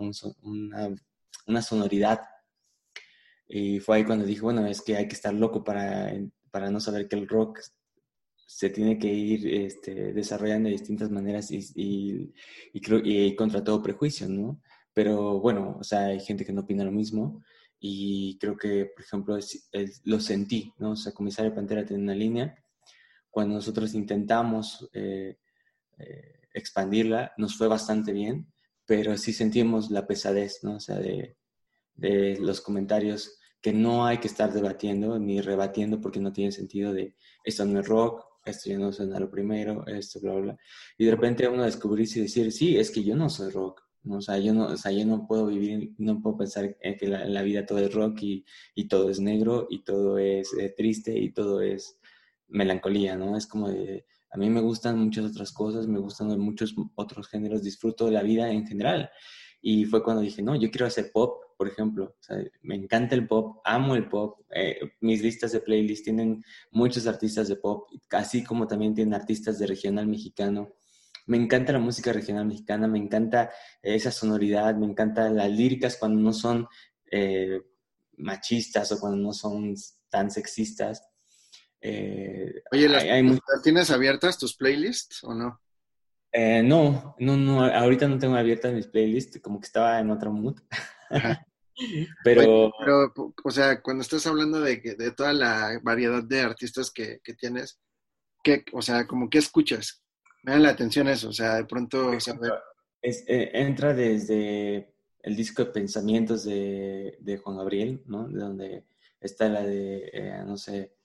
una, sonoridad. Y fue ahí cuando dije, bueno, es que hay que estar loco para, para no saber que el rock se tiene que ir este, desarrollando de distintas maneras y, contra todo prejuicio, ¿no? Pero bueno, o sea, hay gente que no opina lo mismo y creo que, por ejemplo, lo sentí, ¿no? O sea, Comisario Pantera tiene una línea. Cuando nosotros intentamos eh, eh, expandirla, nos fue bastante bien, pero sí sentimos la pesadez, ¿no? O sea, de, de los comentarios que no hay que estar debatiendo ni rebatiendo porque no tiene sentido de esto no es rock, esto ya no suena lo primero, esto, bla, bla. Y de repente uno descubrirse y decir, sí, es que yo no soy rock. O, sea, yo no, o sea, yo no puedo vivir, no puedo pensar que la, vida todo es rock y, y, todo es negro y todo es eh, triste y todo es melancolía, ¿no? Es como de, a mí me gustan muchas otras cosas, me gustan muchos otros géneros, disfruto de la vida en general. Y fue cuando dije, no, yo quiero hacer pop, por ejemplo. O sea, me encanta el pop, amo el pop. Eh, mis listas de playlist tienen muchos artistas de pop, así como también tienen artistas de regional mexicano me encanta la música regional mexicana, me encanta esa sonoridad, me encantan las líricas cuando no son eh, machistas o cuando no son tan sexistas. Eh, Oye, ¿las, tienes abiertas tus playlists o no? Eh, no, no, no, ahorita no tengo abiertas mis playlists, como que estaba en otro mood. [LAUGHS] pero... pero, o sea, cuando estás hablando de, de toda la variedad de artistas que, que tienes, ¿qué, o sea, como qué escuchas? Me da la atención eso, o sea, de pronto... Eh, entra desde el disco de pensamientos de, de, Juan Gabriel, ¿no? De donde está la de, eh, no sé,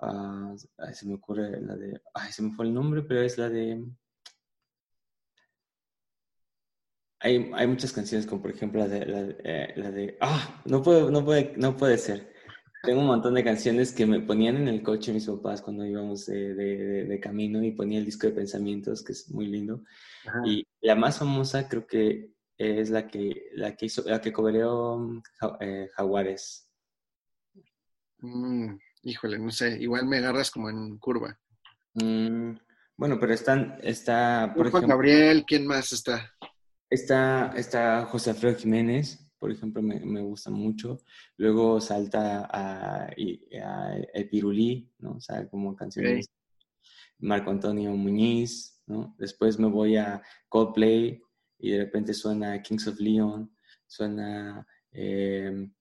uh, se me ocurre la de, ay, se me fue el nombre, pero es la de... Hay, hay muchas canciones como por ejemplo la de, la, eh, la de, ah, no puedo, no puede, no puede ser. Tengo un montón de canciones que me ponían en el coche mis papás cuando íbamos de, de, camino y ponía el disco de pensamientos, que es muy lindo. Y la más famosa creo que es la que, la que hizo, la que cobereó eh, Jaguares. Mm, híjole, no sé, igual me agarras como en curva. Mm, bueno, pero están, está, por ejemplo, Gabriel, ¿quién más está? Está, está José Alfredo Jiménez, por ejemplo, me, me gusta mucho. Luego salta a, El Pirulí, ¿no? O sea, como canciones. Marco Antonio Muñiz, ¿no? Después me voy a Coldplay y de repente suena Kings of Leon, suena em,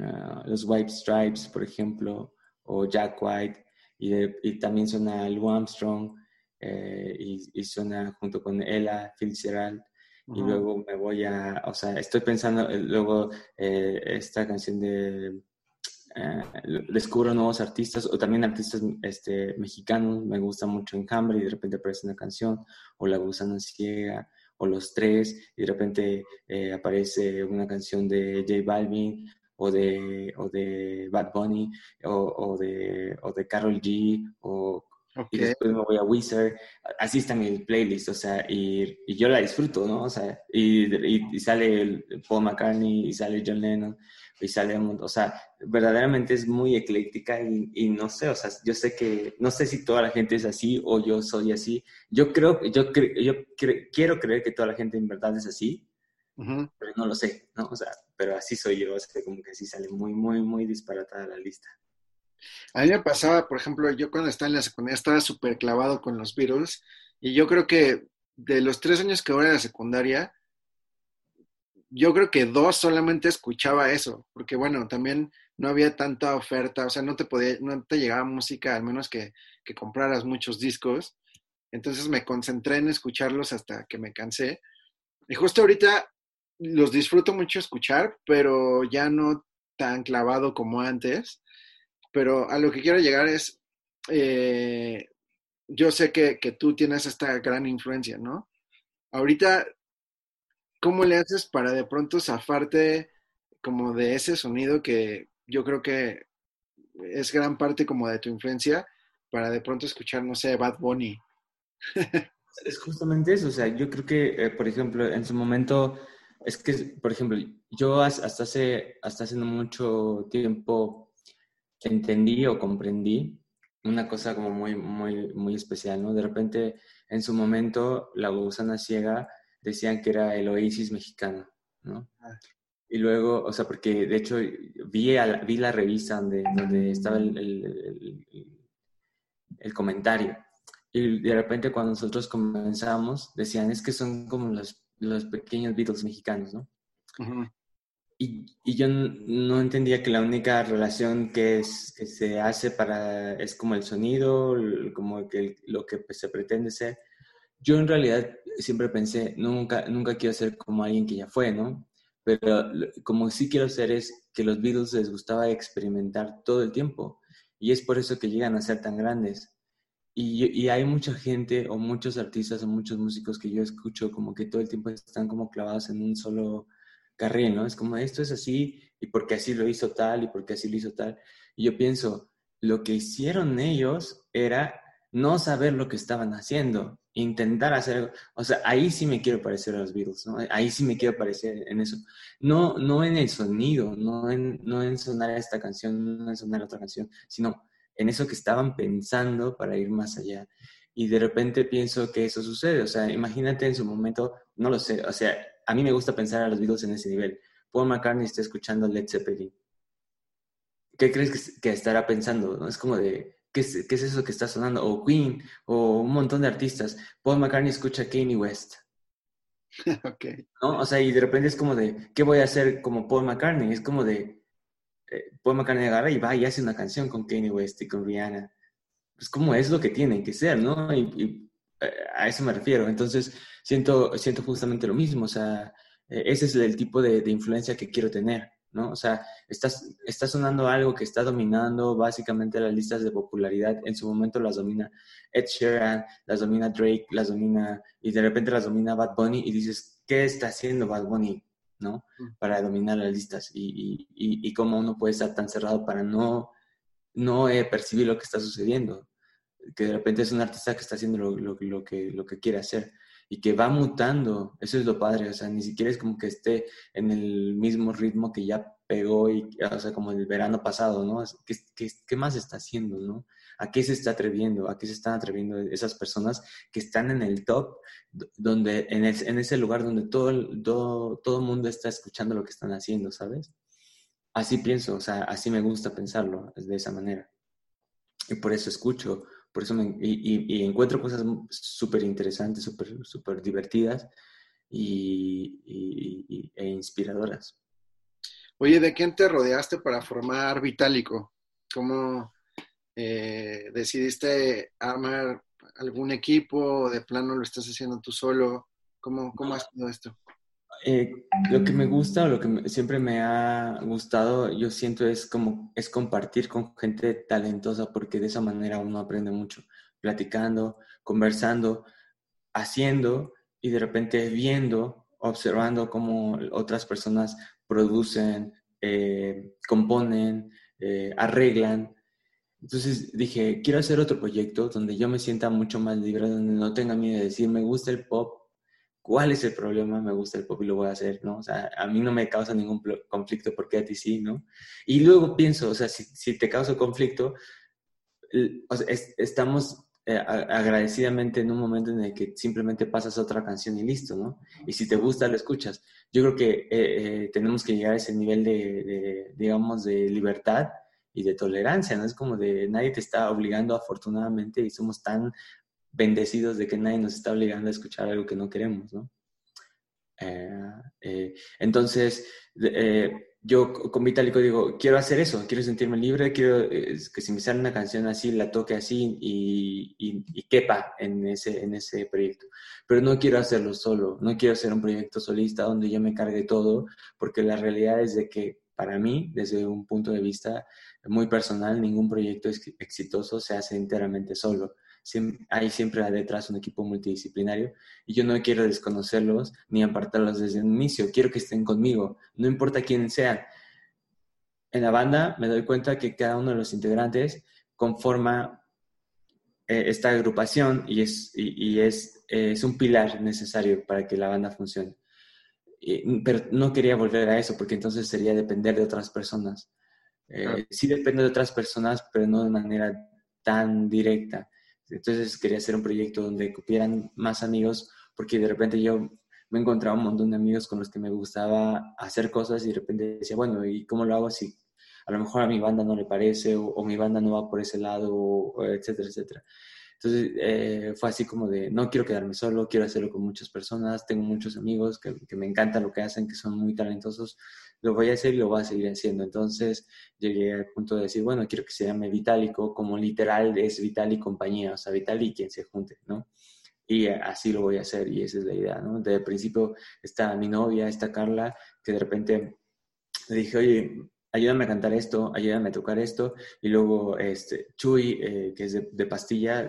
ah, los White Stripes, por ejemplo, o Jack White, y, también suena Lou Armstrong, eh, y, y, suena junto con Ella Fitzgerald y luego me voy a, o sea, estoy pensando, eh, luego eh, esta canción de eh, descubro nuevos artistas o también artistas este, mexicanos, me gusta mucho Enjambre y de repente aparece una canción, o La Gusana Ciega, o Los Tres, y de repente aparece una canción de J Balvin, o de, o de Bad Bunny, o, o de, o de Carol G, o y después me voy a Wizard, así está mi playlist, o sea, y, y yo la disfruto, ¿no? O sea, y, y, sale Paul McCartney, y sale John Lennon, y sale, o sea, verdaderamente es muy ecléctica y, no sé, o sea, yo sé que, no sé si toda la gente es así o yo soy así, yo creo, yo, yo quiero creer que toda la gente en verdad es así, pero no lo sé, ¿no? O sea, pero así soy yo, o sea, como que así sale muy, muy, muy disparatada la lista. A mí me pasaba, por ejemplo, yo cuando estaba en la secundaria estaba súper clavado con los Beatles y yo creo que de los tres años que ahora en la secundaria, yo creo que dos solamente escuchaba eso, porque bueno, también no había tanta oferta, o sea, no te podía, no te llegaba música, al menos que, que compraras muchos discos. Entonces me concentré en escucharlos hasta que me cansé. Y justo ahorita los disfruto mucho escuchar, pero ya no tan clavado como antes pero a lo que quiero llegar es, eh, yo sé que, tú tienes esta gran influencia, ¿no? Ahorita, ¿cómo le haces para de pronto zafarte como de ese sonido que yo creo que es gran parte como de tu influencia para de pronto escuchar, no sé, Bad Bunny? [LAUGHS] es justamente eso, o sea, yo creo que, eh, por ejemplo, en su momento es que, por ejemplo, yo hasta hace, hasta hace mucho tiempo entendí o comprendí una cosa como muy, muy, muy especial, ¿no? De repente, en su momento, la gusana ciega decían que era el oasis mexicano, ¿no? Ah. Y luego, o sea, porque de hecho vi, vi la revista donde, donde estaba el, el, el, comentario. Y de repente cuando nosotros comenzamos, decían, es que son como los, los pequeños Beatles mexicanos, ¿no? Y, y, yo no entendía que la única relación que, es, que se hace para, es como el sonido, como que lo que se pretende ser. Yo en realidad siempre pensé, nunca, nunca quiero ser como alguien que ya fue, ¿no? Pero como sí quiero ser es que los Beatles les gustaba experimentar todo el tiempo y es por eso que llegan a ser tan grandes. Y, y, hay mucha gente o muchos artistas o muchos músicos que yo escucho como que todo el tiempo están como clavados en un solo carril, ¿no? Es como esto es así y porque así lo hizo tal y porque así lo hizo tal. Y yo pienso, lo que hicieron ellos era no saber lo que estaban haciendo, intentar hacer, o sea, ahí sí me quiero parecer a los Beatles, ¿no? Ahí sí me quiero parecer en eso. No, no en el sonido, no en, no en sonar esta canción, no en sonar otra canción, sino en eso que estaban pensando para ir más allá. Y de repente pienso que eso sucede, o sea, imagínate en su momento, no lo sé, o sea, a mí me gusta pensar a los Beatles en ese nivel. Paul McCartney está escuchando Led Zeppelin. ¿Qué crees que, que estará pensando? ¿no? Es como de, ¿Qué es, eso que está sonando? O Queen, o un montón de artistas. Paul McCartney escucha Kanye West. [LAUGHS] ok. ¿No? O sea, y de repente es como de, ¿qué voy a hacer como Paul McCartney? Es como de, eh, Paul McCartney agarra y va y hace una canción con Kanye West y con Rihanna. Es como es lo que tienen que ser, ¿no? Y, a eso me refiero. Entonces, siento, siento justamente lo mismo. O sea, eh, ese es el tipo de influencia que quiero tener. ¿no? O sea, estás, está sonando algo que está dominando básicamente las listas de popularidad. En su momento las domina Ed Sheeran, las domina Drake, las domina, y de repente las domina Bad Bunny y dices, ¿qué está haciendo Bad Bunny? ¿no? Mm. Para dominar las listas y, y, y, cómo uno puede estar tan cerrado para no, no eh, percibir lo que está sucediendo. Que de repente es un artista que está haciendo lo, lo, lo, que, lo que quiere hacer y que va mutando. Eso es lo padre, o sea, ni siquiera es como que esté en el mismo ritmo que ya pegó, y, o sea, como el verano pasado, ¿no? ¿Qué, qué, qué más está haciendo, no? ¿A qué se está atreviendo? ¿A qué se están atreviendo esas personas que están en el top, donde, en, en ese lugar donde todo el todo, todo mundo está escuchando lo que están haciendo, ¿sabes? Así pienso, o sea, así me gusta pensarlo, de esa manera. Y por eso escucho, por eso y, encuentro cosas súper interesantes, súper super divertidas y, e inspiradoras. Oye, ¿de quién te rodeaste para formar Vitálico? ¿Cómo eh, decidiste armar algún equipo o de plano lo estás haciendo tú solo? ¿Cómo, cómo has sido esto? Eh, lo que me gusta o lo que siempre me ha gustado, yo siento es como es compartir con gente talentosa porque de esa manera uno aprende mucho, platicando, conversando, haciendo y de repente viendo, observando cómo otras personas producen, eh, componen, eh, arreglan. Entonces dije, quiero hacer otro proyecto donde yo me sienta mucho más libre, donde no tenga miedo de decir, me gusta el pop, ¿Cuál es el problema? Me gusta el pop y lo voy a hacer, ¿no? O sea, a mí no me causa ningún conflicto porque a ti sí, ¿no? Y luego pienso, o sea, si, si te causa conflicto, estamos eh, agradecidamente en un momento en el que simplemente pasas otra canción y listo, ¿no? Y si te gusta, lo escuchas. Yo creo que eh, eh, tenemos que llegar a ese nivel de, de, digamos, de libertad y de tolerancia, ¿no? Es como de nadie te está obligando afortunadamente y somos tan bendecidos de que nadie nos está obligando a escuchar algo que no queremos, ¿no? Eh, eh, entonces, eh, yo con Vitalico digo, quiero hacer eso, quiero sentirme libre, quiero que si me sale una canción así, la toque así y, y, quepa en ese, en ese proyecto. Pero no quiero hacerlo solo, no quiero hacer un proyecto solista donde yo me cargue todo, porque la realidad es de que para mí, desde un punto de vista muy personal, ningún proyecto exitoso se hace enteramente solo hay siempre detrás un equipo multidisciplinario y yo no quiero desconocerlos ni apartarlos desde el inicio, quiero que estén conmigo, no importa quién sean. En la banda me doy cuenta que cada uno de los integrantes conforma eh, esta agrupación y, es, y, es, es un pilar necesario para que la banda funcione. pero no quería volver a eso porque entonces sería depender de otras personas. Eh, Sí dependo de otras personas, pero no de manera tan directa. Entonces quería hacer un proyecto donde cupieran más amigos porque de repente yo me encontraba un montón de amigos con los que me gustaba hacer cosas y de repente decía, bueno, ¿y cómo lo hago si a lo mejor a mi banda no le parece o, mi banda no va por ese lado, etcétera, etcétera? Entonces eh, fue así como de, no quiero quedarme solo, quiero hacerlo con muchas personas, tengo muchos amigos que, que, me encanta lo que hacen, que son muy talentosos, lo voy a hacer y lo voy a seguir haciendo. Entonces llegué al punto de decir, bueno, quiero que se llame Vitalico, como literal es Vital y compañía, o sea, Vital y quien se junte, ¿no? Y así lo voy a hacer y esa es la idea, ¿no? Desde el principio está mi novia, está Carla, que de repente le dije, oye, ayúdame a cantar esto, ayúdame a tocar esto. Y luego este, Chuy, eh, que es de, pastilla,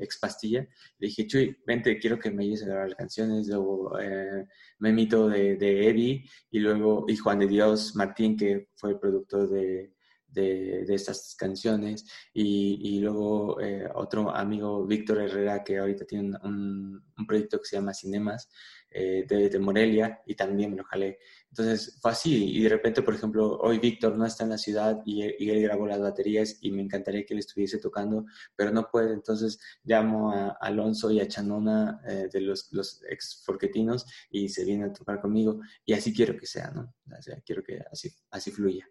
ex pastilla, le dije, Chuy, vente, quiero que me ayudes a grabar canciones. Luego eh, me mito de, de y luego, y Juan de Dios Martín, que fue el productor de, de, estas canciones. Y, y luego eh, otro amigo, Víctor Herrera, que ahorita tiene un, proyecto que se llama Cinemas, de, de Morelia, y también me lo jalé. Entonces fue así y de repente, por ejemplo, hoy Víctor no está en la ciudad y, él grabó las baterías y me encantaría que él estuviese tocando, pero no puede. Entonces llamo a Alonso y a Chanona eh, de los, los ex forquetinos y se viene a tocar conmigo y así quiero que sea, ¿no? O quiero que así, así fluya.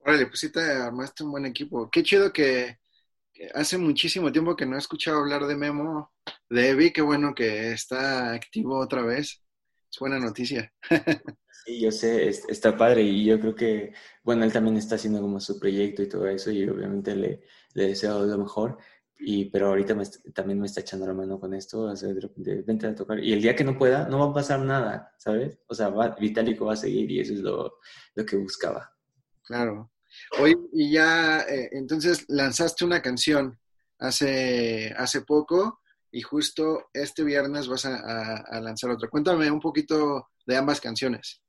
Órale, pues sí te armaste un buen equipo. Qué chido que, hace muchísimo tiempo que no he escuchado hablar de Memo, de Evi, qué bueno que está activo otra vez. Es buena noticia. Sí, yo sé, está padre y yo creo que, bueno, él también está haciendo como su proyecto y todo eso y obviamente le, le deseo lo mejor, y, pero ahorita también me está echando la mano con esto, o sea, de repente, vente a tocar. Y el día que no pueda, no va a pasar nada, ¿sabes? O sea, va, Vitalico va a seguir y eso es lo, lo que buscaba. Claro. Hoy, y ya, eh, entonces lanzaste una canción hace, hace poco y justo este viernes vas a, lanzar otra. Cuéntame un poquito de ambas canciones.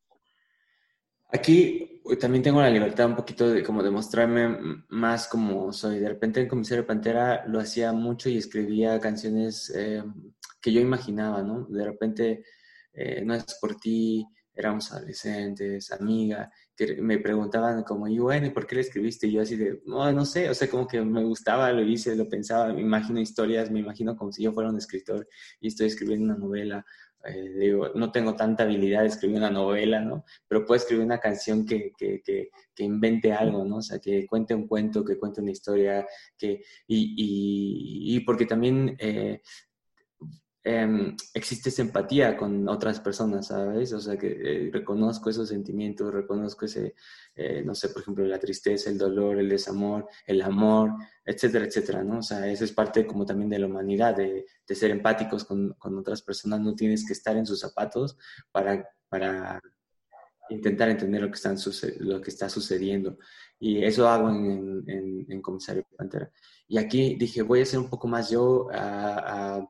Aquí también tengo la libertad un poquito de como demostrarme más como soy. De repente en Comisario Pantera lo hacía mucho y escribía canciones eh, que yo imaginaba, ¿no? De repente, eh, no es por ti, éramos adolescentes, amiga, que me preguntaban como, y bueno, ¿por qué le escribiste? Y yo así de, no, no sé, o sea, como que me gustaba, lo hice, lo pensaba, me imagino historias, me imagino como si yo fuera un escritor y estoy escribiendo una novela eh, digo, no tengo tanta habilidad de escribir una novela, ¿no? Pero puedo escribir una canción que, que, que, que invente algo, ¿no? O sea, que cuente un cuento, que cuente una historia, que, y, y, y porque también eh, Em, existe esa empatía con otras personas, ¿sabes? O sea, que eh, reconozco esos sentimientos, reconozco ese, eh, no sé, por ejemplo, la tristeza, el dolor, el desamor, el amor, etcétera, etcétera, ¿no? O sea, eso es parte como también de la humanidad, de, de ser empáticos con, con, otras personas. No tienes que estar en sus zapatos para, para intentar entender lo que, están lo que está sucediendo. Y eso hago en, en, en Comisario Pantera. Y aquí dije, voy a ser un poco más yo a, a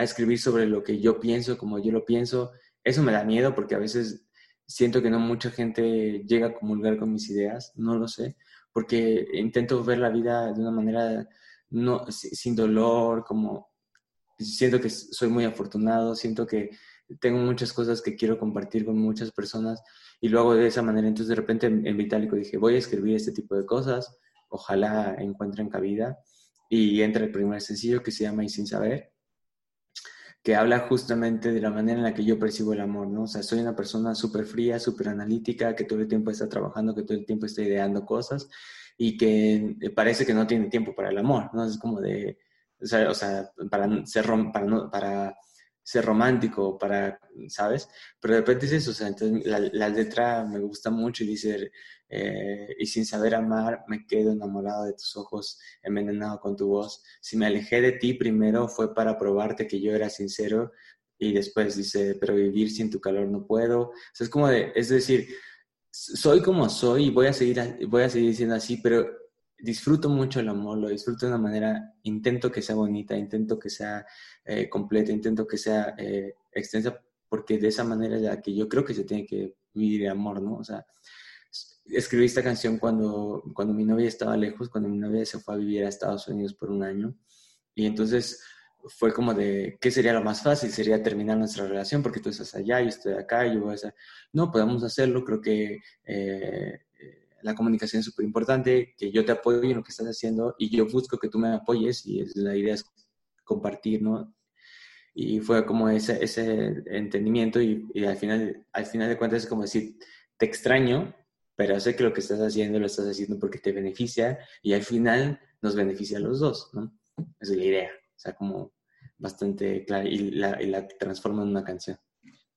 a escribir sobre lo que yo pienso, como yo lo pienso. Eso me da miedo porque a veces siento que no mucha gente llega a comulgar con mis ideas, no lo sé, porque intento ver la vida de una manera no, sin dolor, como siento que soy muy afortunado, siento que tengo muchas cosas que quiero compartir con muchas personas y lo hago de esa manera. Entonces de repente en Vitálico dije, voy a escribir este tipo de cosas, ojalá encuentren cabida. Y entra el primer sencillo que se llama Y sin saber que habla justamente de la manera en la que yo percibo el amor, ¿no? O sea, soy una persona súper fría, súper analítica, que todo el tiempo está trabajando, que todo el tiempo está ideando cosas y que parece que no tiene tiempo para el amor, ¿no? Es como de, o sea, o sea para, ser, para, para ser romántico, para, ¿sabes? Pero de repente es eso, o sea, entonces la, letra me gusta mucho y dice, eh, y sin saber amar me quedo enamorado de tus ojos, envenenado con tu voz. Si me alejé de ti primero fue para probarte que yo era sincero y después dice, pero vivir sin tu calor no puedo. O sea, es como de, es decir, soy como soy y voy a seguir, voy a seguir siendo así, pero disfruto mucho el amor, lo disfruto de una manera, intento que sea bonita, intento que sea eh, completa, intento que sea eh, extensa, porque de esa manera es la que yo creo que se tiene que vivir el amor, ¿no? O sea, escribí esta canción cuando, cuando mi novia estaba lejos, cuando mi novia se fue a vivir a Estados Unidos por un año, y entonces fue como de, ¿qué sería lo más fácil? Sería terminar nuestra relación porque tú estás allá, yo estoy acá, yo voy a. No, podemos hacerlo, creo que eh, la comunicación es súper importante, que yo te apoyo en lo que estás haciendo y yo busco que tú me apoyes y la idea es compartir, ¿no? Y fue como ese, ese entendimiento y, al, final, al final de cuentas es como decir, te extraño, pero sé que lo que estás haciendo lo estás haciendo porque te beneficia y al final nos beneficia a los dos, ¿no? Esa es la idea, o sea, como bastante clara y la, y la transforma en una canción.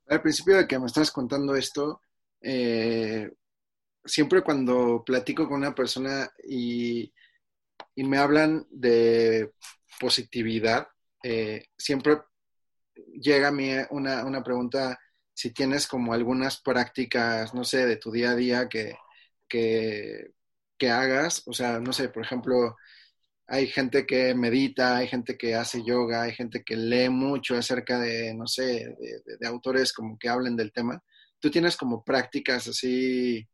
Al principio de que me estás contando esto, eh, siempre cuando platico con una persona y, me hablan de positividad, eh, siempre llega a mí una, una, pregunta si tienes como algunas prácticas, no sé, de tu día a día que, que, que hagas. O sea, no sé, por ejemplo, hay gente que medita, hay gente que hace yoga, hay gente que lee mucho acerca de, no sé, de, autores como que hablen del tema. ¿Tú tienes como prácticas así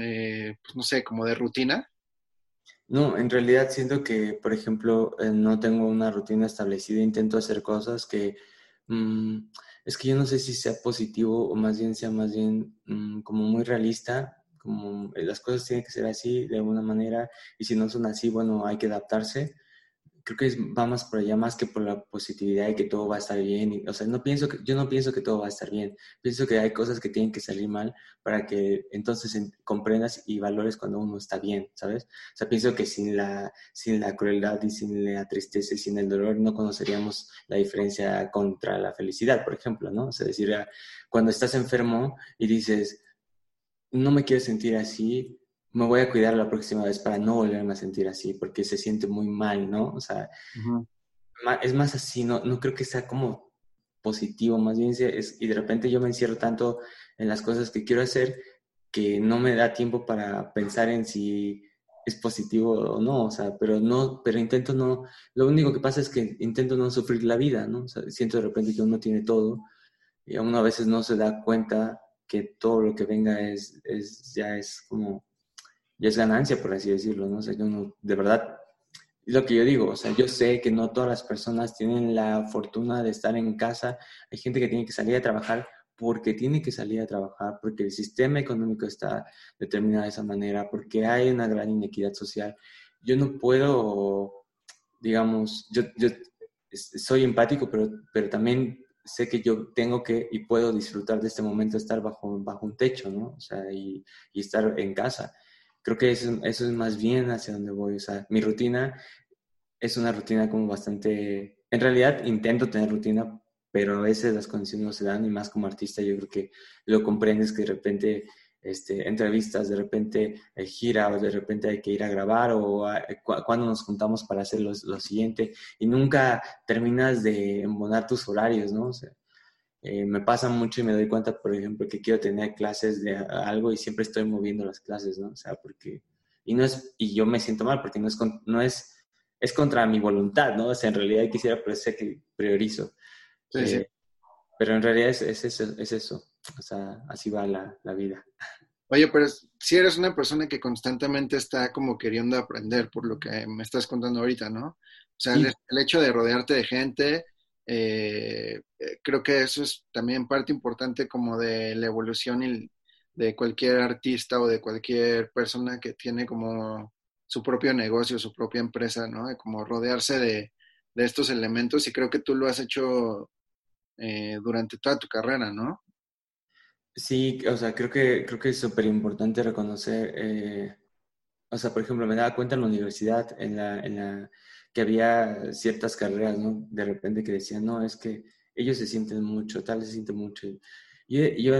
eh, pues no sé, como de rutina? No, en realidad siento que, por ejemplo, eh, no tengo una rutina establecida, intento hacer cosas que mm, es que yo no sé si sea positivo o más bien sea más bien mm, como muy realista, como eh, las cosas tienen que ser así de alguna manera y si no son así, bueno, hay que adaptarse creo que va más por allá más que por la positividad y que todo va a estar bien. o sea, no pienso que, yo no pienso que todo va a estar bien. Pienso que hay cosas que tienen que salir mal para que entonces comprendas y valores cuando uno está bien, ¿sabes? O sea, pienso que sin la, sin la crueldad y sin la tristeza y sin el dolor no conoceríamos la diferencia contra la felicidad, por ejemplo, ¿no? O sea, decir, ah, cuando estás enfermo y dices, no me quiero sentir así, me voy a cuidar la próxima vez para no volverme a sentir así, porque se siente muy mal, ¿no? O sea, es más así, no, no creo que sea como positivo, más bien es, y de repente yo me encierro tanto en las cosas que quiero hacer que no me da tiempo para pensar en si es positivo o no, o sea, pero no, pero intento no, lo único que pasa es que intento no sufrir la vida, ¿no? O sea, siento de repente que uno tiene todo y uno a veces no se da cuenta que todo lo que venga es, es ya es como ya es ganancia, por así decirlo, ¿no? O sea, yo no, de verdad, es lo que yo digo, o sea, yo sé que no todas las personas tienen la fortuna de estar en casa, hay gente que tiene que salir a trabajar porque tiene que salir a trabajar, porque el sistema económico está determinado de esa manera, porque hay una gran inequidad social. Yo no puedo, digamos, yo, yo soy empático, pero, pero también sé que yo tengo que y puedo disfrutar de este momento, estar bajo, bajo un techo, ¿no? O sea, y, y estar en casa creo que eso, eso es más bien hacia donde voy. O sea, mi rutina es una rutina como bastante... En realidad intento tener rutina, pero a veces las condiciones no se dan y más como artista yo creo que lo comprendes que de repente este, entrevistas, de repente gira o de repente hay que ir a grabar o cuando nos juntamos para hacer lo, lo, siguiente y nunca terminas de embonar tus horarios, ¿no? O sea, eh, me pasa mucho y me doy cuenta, por ejemplo, que quiero tener clases de algo y siempre estoy moviendo las clases, ¿no? O sea, porque, y no es, y yo me siento mal porque no es, no es, es contra mi voluntad, ¿no? O sea, en realidad quisiera parecer que priorizo. Sí, sí. Eh, pero en realidad es, es, eso, es eso, o sea, así va la, la vida. Oye, pero si eres una persona que constantemente está como queriendo aprender por lo que me estás contando ahorita, ¿no? O sea, el, hecho de rodearte de gente, eh, eh, creo que eso es también parte importante como de la evolución de cualquier artista o de cualquier persona que tiene como su propio negocio, su propia empresa, ¿no? De como rodearse de, estos elementos y creo que tú lo has hecho eh, durante toda tu carrera, ¿no? Sí, o sea, creo que, creo que es súper importante reconocer, o sea, por ejemplo, me daba cuenta en la universidad, en la, en la que había ciertas carreras, ¿no? De repente que decían, no, es que ellos se sienten mucho, tal, se siente mucho. Y yo,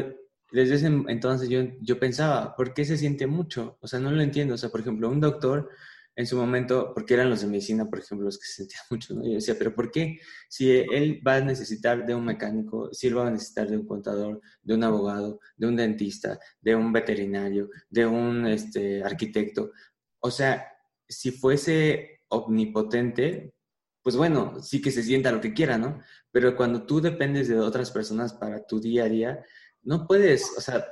desde ese entonces yo, yo pensaba, ¿por qué se siente mucho? O sea, no lo entiendo. O sea, por ejemplo, un doctor en su momento, porque eran los de medicina, por ejemplo, los que se sentían [LAUGHS] mucho, ¿no? Yo decía, pero ¿por qué? Si él va a necesitar de un mecánico, si él va a necesitar de un contador, de un abogado, de un dentista, de un veterinario, de un este, arquitecto. O sea, si fuese omnipotente, pues bueno, sí que se sienta lo que quiera, ¿no? Pero cuando tú dependes de otras personas para tu día a día, no puedes, o sea,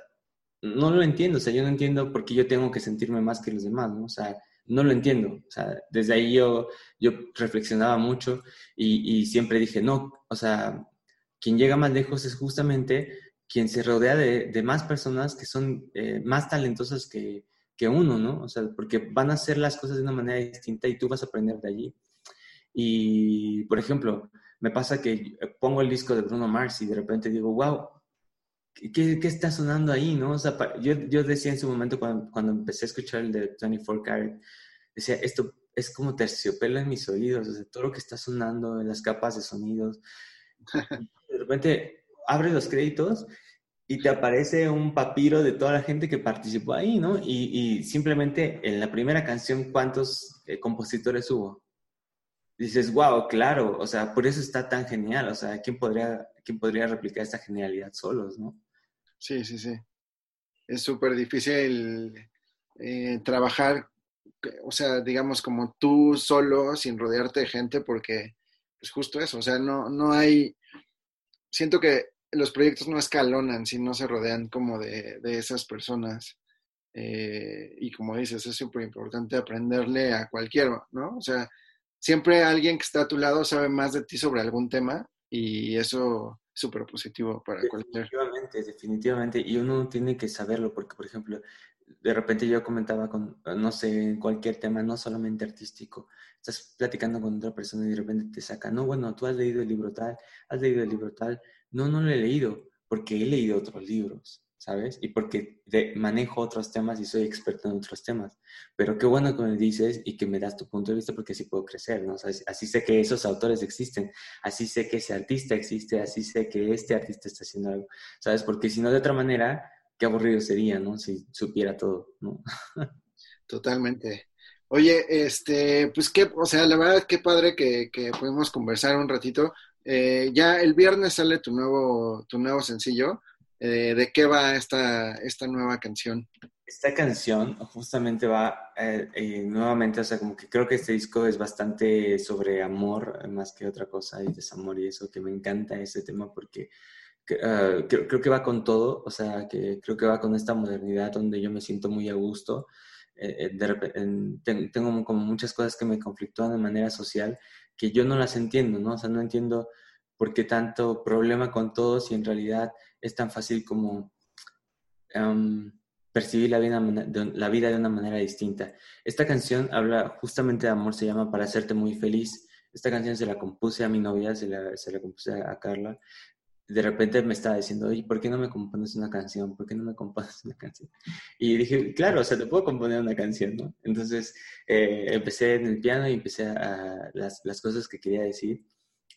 no lo entiendo, o sea, yo no entiendo por qué yo tengo que sentirme más que los demás, ¿no? O sea, no lo entiendo. O sea, desde ahí yo, yo reflexionaba mucho y, siempre dije, no, o sea, quien llega más lejos es justamente quien se rodea de, de más personas que son eh, más talentosas que, que, uno, ¿no? O sea, porque van a hacer las cosas de una manera distinta y tú vas a aprender de allí. Y, por ejemplo, me pasa que pongo el disco de Bruno Mars y de repente digo, wow, ¿qué, qué está sonando ahí, no? O sea, yo, yo decía en su momento cuando, cuando empecé a escuchar el de 24 Karat, decía, esto es como terciopelo en mis oídos, o sea, todo lo que está sonando en las capas de sonidos. [LAUGHS] de repente abres los créditos y te aparece un papiro de toda la gente que participó ahí, ¿no? Y, y simplemente en la primera canción, ¿cuántos eh, compositores hubo? Dices, wow, claro, o sea, por eso está tan genial, o sea, ¿quién podría, quién podría replicar esta genialidad solos, no? Sí, sí, sí. Es súper difícil eh, trabajar, o sea, digamos, como tú solo, sin rodearte de gente, porque, pues justo eso, o sea, no, no hay, siento que los proyectos no escalonan si no se rodean como de, esas personas. Eh, y como dices, es súper importante aprenderle a cualquiera, ¿no? O sea, siempre alguien que está a tu lado sabe más de ti sobre algún tema y eso es súper positivo para cualquier. Definitivamente, definitivamente. Y uno tiene que saberlo porque, por ejemplo, de repente yo comentaba con, no sé, cualquier tema, no solamente artístico, estás platicando con otra persona y de repente te saca, no, bueno, tú has leído el libro tal, has leído el libro tal, no, no lo he leído, porque he leído otros libros, ¿sabes? Y porque manejo otros temas y soy experto en otros temas. Pero qué bueno que me dices y que me das tu punto de vista porque así puedo crecer, ¿no? así sé que esos autores existen, así sé que ese artista existe, así sé que este artista está haciendo algo, ¿sabes? Porque si no, de otra manera, qué aburrido sería, ¿no? Si supiera todo, ¿no? [LAUGHS] Totalmente. Oye, este, pues qué, o sea, la verdad, qué padre que, que pudimos conversar un ratito. Eh, ya el viernes sale tu nuevo, tu nuevo sencillo. Eh, ¿De qué va esta, esta nueva canción? Esta canción justamente va eh, nuevamente, o sea, como que creo que este disco es bastante sobre amor más que otra cosa y desamor y eso, que me encanta ese tema porque creo, creo, que va con todo, o sea, que creo que va con esta modernidad donde yo me siento muy a gusto. tengo como muchas cosas que me conflictúan de manera social que yo no las entiendo, ¿no? O sea, no entiendo por qué tanto problema con todos y en realidad es tan fácil como em, percibir la vida, la vida de una manera distinta. Esta canción habla justamente de amor, se llama Para hacerte muy feliz. Esta canción se la compuse a mi novia, se la, se la compuse a Carla. De repente me estaba diciendo, oye, ¿por qué no me compones una canción? ¿Por qué no me compones una canción? Y dije, claro, o sea, te puedo componer una canción, ¿no? Entonces eh, empecé en el piano y empecé a, las, las cosas que quería decir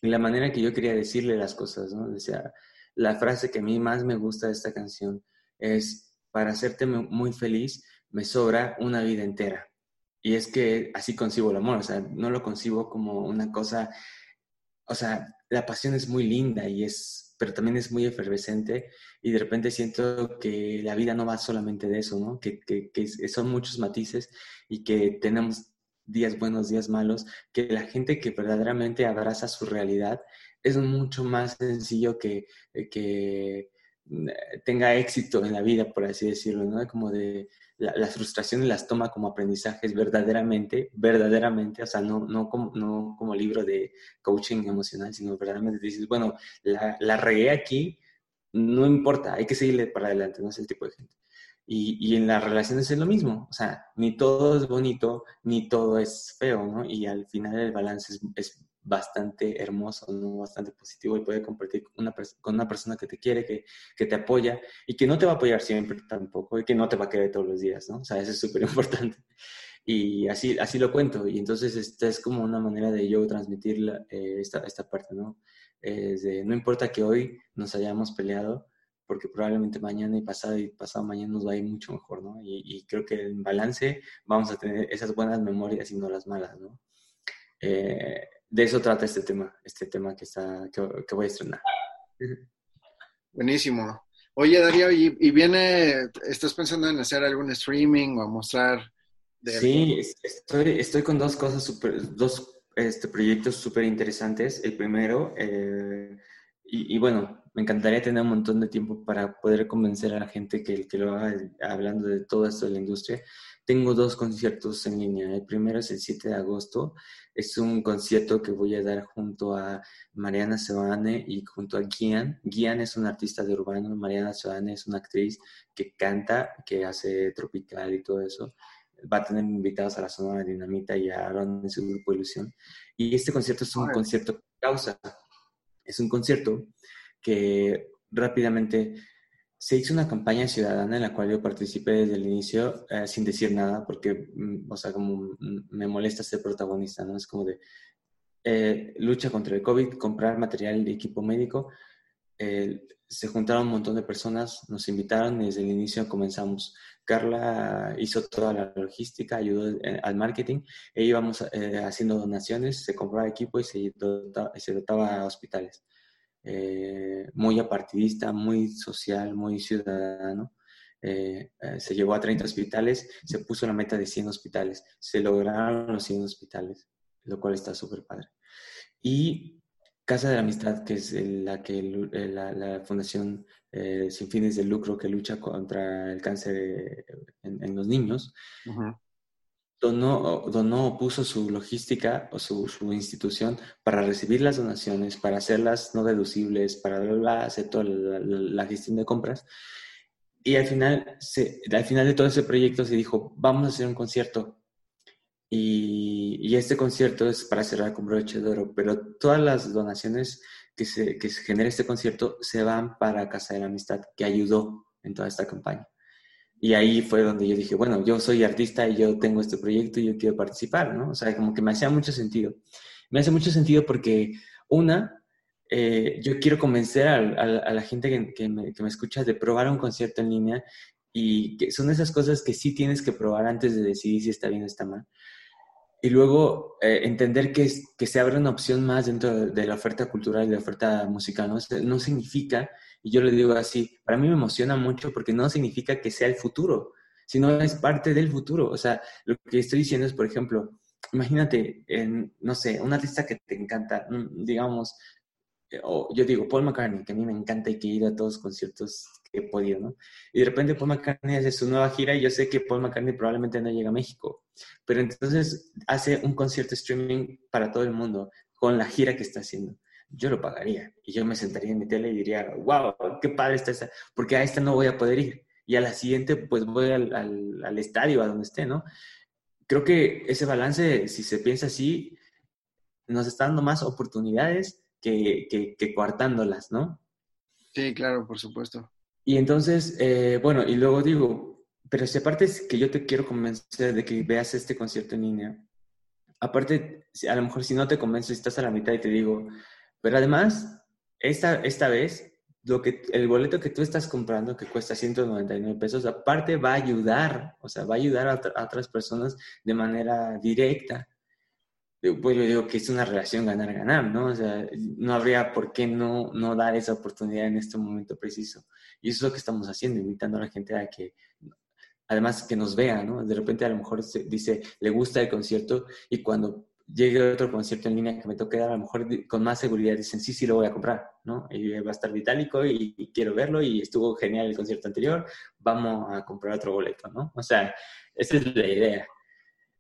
y la manera que yo quería decirle las cosas, ¿no? Decía, la frase que a mí más me gusta de esta canción es, para hacerte muy feliz, me sobra una vida entera. Y es que así concibo el amor, o sea, no lo concibo como una cosa, o sea, la pasión es muy linda y es, pero también es muy efervescente y de repente siento que la vida no va solamente de eso, ¿no? Que, que, son muchos matices y que tenemos días buenos, días malos, que la gente que verdaderamente abraza su realidad es mucho más sencillo que, eh, que tenga éxito en la vida, por así decirlo, ¿no? Como de la, frustración frustraciones las toma como aprendizajes verdaderamente, verdaderamente, o sea, no, no, como, no como libro de coaching emocional, sino verdaderamente dices, bueno, la, la regué aquí, no importa, hay que seguirle para adelante, no es el tipo de gente. Y, y, en las relaciones es lo mismo, o sea, ni todo es bonito, ni todo es feo, ¿no? Y al final el balance es, es bastante hermoso, ¿no? Bastante positivo y puede compartir una con una persona que te quiere, que, que, te apoya y que no te va a apoyar siempre tampoco y que no te va a querer todos los días, ¿no? O sea, eso es súper [LAUGHS] importante. Y así, así lo cuento. Y entonces esta es como una manera de yo transmitir eh, esta, esta parte, ¿no? de, no importa que hoy nos hayamos peleado, porque probablemente mañana y pasado y pasado mañana nos va a ir mucho mejor, ¿no? Y, creo que en balance vamos a tener esas buenas memorias y no las malas, ¿no? Eh, de eso trata este tema, este tema que, está, que, voy a estrenar. [LAUGHS] Buenísimo. Oye, Darío, ¿y, viene, estás pensando en hacer algún streaming o mostrar? Sí, estoy, estoy con dos cosas super, dos este, proyectos súper interesantes. El primero, eh, y, y, bueno, me encantaría tener un montón de tiempo para poder convencer a la gente que, que lo haga hablando de todo esto de la industria. Tengo dos conciertos en línea. El primero es el 7 de agosto. Es un concierto que voy a dar junto a Mariana Sebane y junto a Gian. Gian es un artista de urbano, Mariana Sebane es una actriz que canta, que hace tropical y todo eso. Va a tener invitados a la zona de Dinamita y a Aaron en su grupo Ilusión. Y este concierto es un concierto causa. Es un concierto que rápidamente se hizo una campaña ciudadana en la cual yo participé desde el inicio eh, sin decir nada, porque, mm, o sea, como me molesta ser protagonista, ¿no? Es como de eh, lucha contra el COVID, comprar material de equipo médico. se juntaron un montón de personas, nos invitaron y desde el inicio comenzamos. Carla hizo toda la logística, ayudó eh, al marketing, e íbamos haciendo donaciones, se compraba equipo y se se dotaba a hospitales. Eh, muy apartidista, muy social, muy ciudadano. Eh, eh, se llegó a 30 hospitales, se puso la meta de 100 hospitales, se lograron los 100 hospitales, lo cual está súper padre. Y Casa de la Amistad, que es la, que, la, fundación sin fines de lucro que lucha contra el cáncer en, los niños, donó, donó puso su logística o su, su, institución para recibir las donaciones, para hacerlas no deducibles, para hacer toda la, gestión de compras. Y al final, se, al final de todo ese proyecto se dijo, vamos a hacer un concierto. Y, y este concierto es para cerrar con broche de oro, pero todas las donaciones que se, que se genera este concierto se van para Casa de la Amistad, que ayudó en toda esta campaña. Y ahí fue donde yo dije, bueno, yo soy artista y yo tengo este proyecto y yo quiero participar, ¿no? O sea, como que me hacía mucho sentido. Me hace mucho sentido porque, una, eh, yo quiero convencer a, la gente que, me, que, me, escucha de probar un concierto en línea y que son esas cosas que sí tienes que probar antes de decidir si está bien o está mal. Y luego eh, entender que, que se abre una opción más dentro de, la oferta cultural y de la oferta musical, ¿no? No significa y yo le digo así, para mí me emociona mucho porque no significa que sea el futuro, sino es parte del futuro. O sea, lo que estoy diciendo es, por ejemplo, imagínate, en, no sé, un artista que te encanta, digamos, eh, o yo digo Paul McCartney, que a mí me encanta y que he ido a todos los conciertos que he podido, ¿no? Y de repente Paul McCartney hace su nueva gira y yo sé que Paul McCartney probablemente no llega a México, pero entonces hace un concierto streaming para todo el mundo con la gira que está haciendo yo lo pagaría. Y yo me sentaría en mi tele y diría, wow, qué padre está esta, porque a esta no voy a poder ir. Y a la siguiente, pues voy al, al, estadio, a donde esté, ¿no? Creo que ese balance, si se piensa así, nos está dando más oportunidades que, que, coartándolas, ¿no? Sí, claro, por supuesto. Y entonces, eh, bueno, y luego digo, pero si aparte es que yo te quiero convencer de que veas este concierto en línea, aparte, a lo mejor si no te convenzo estás a la mitad y te digo, pero además, esta, esta vez, lo que, el boleto que tú estás comprando, que cuesta 199 pesos, aparte va a ayudar, o sea, va a ayudar a, otras personas de manera directa. Pues yo digo que es una relación ganar-ganar, ¿no? O sea, no habría por qué no, no dar esa oportunidad en este momento preciso. Y eso es lo que estamos haciendo, invitando a la gente a que además que nos vea, ¿no? De repente a lo mejor dice, le gusta el concierto y cuando llegue otro concierto en línea que me toque dar, a lo mejor con más seguridad dicen, sí, sí, lo voy a comprar, ¿no? Y va a estar vitálico y, quiero verlo y estuvo genial el concierto anterior, vamos a comprar otro boleto, ¿no? O sea, esa es la idea.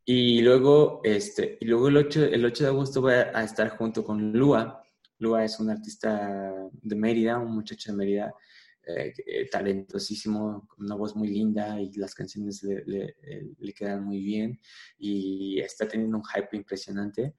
Y luego, este, y luego el 8, el 8 de agosto voy a, estar junto con Lua. Lua es un artista de Mérida, un muchacho de Mérida, eh, eh, talentosísimo, una voz muy linda y las canciones le, le, le, quedan muy bien y está teniendo un hype impresionante.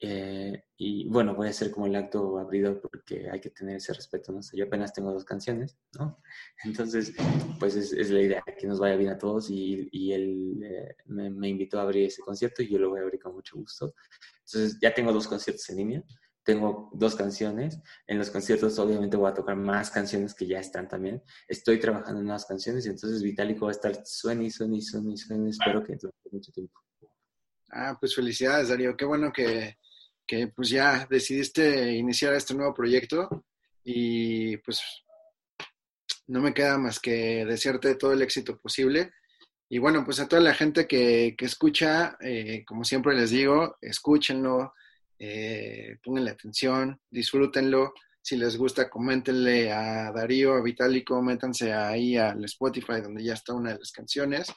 Eh, y bueno, voy a hacer como el acto abridor porque hay que tener ese respeto, ¿no? sé yo apenas tengo dos canciones, ¿no? [LAUGHS] Entonces, pues es, es la idea, que nos vaya bien a todos y, y él me, me, invitó a abrir ese concierto y yo lo voy a abrir con mucho gusto. Entonces, ya tengo dos conciertos en línea tengo dos canciones. En los conciertos obviamente voy a tocar más canciones que ya están también. Estoy trabajando en nuevas canciones y entonces Vitálico va a estar suene y suene y suene y suene. Espero que durante mucho tiempo. Ah, pues felicidades, Darío. Qué bueno que, que pues ya decidiste iniciar este nuevo proyecto y pues no me queda más que desearte todo el éxito posible. Y bueno, pues a toda la gente que, que escucha, eh, como siempre les digo, escúchenlo, eh, pónganle atención, disfrútenlo. Si les gusta, coméntenle a Darío, a Vitalico, métanse ahí al Spotify donde ya está una de las canciones.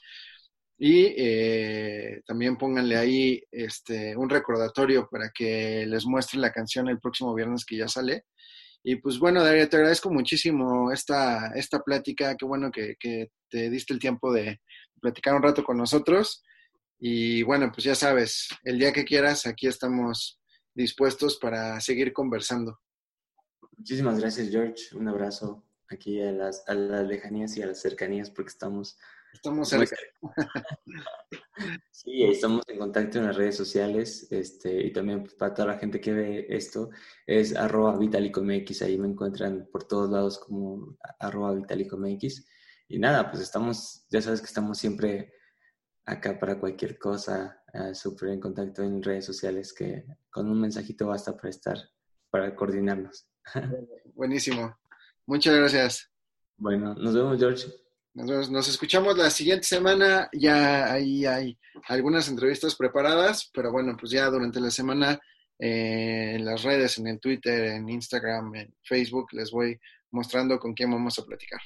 Y eh, también pónganle ahí este, un recordatorio para que les muestre la canción el próximo viernes que ya sale. Y pues bueno, Daria, te agradezco muchísimo esta, esta plática. Qué bueno que, que te diste el tiempo de platicar un rato con nosotros. Y bueno, pues ya sabes, el día que quieras, aquí estamos dispuestos para seguir conversando. Muchísimas gracias, George. Un abrazo aquí a las, a las lejanías y a las cercanías porque estamos... Estamos cerca. [LAUGHS] sí, estamos en contacto en las redes sociales este, y también pues, para toda la gente que ve esto es arroba vitalicomx, ahí me encuentran por todos lados como arroba vitalicomx. Y nada, pues estamos, ya sabes que estamos siempre acá para cualquier cosa, uh, súper en contacto en redes sociales, que con un mensajito basta para estar, para coordinarnos. [LAUGHS] Buenísimo. Muchas gracias. Bueno, nos vemos, George. Nos, nos escuchamos la siguiente semana. Ya ahí hay algunas entrevistas preparadas, pero bueno, pues ya durante la semana eh, en las redes, en el Twitter, en Instagram, en Facebook, les voy mostrando con quién vamos a platicar.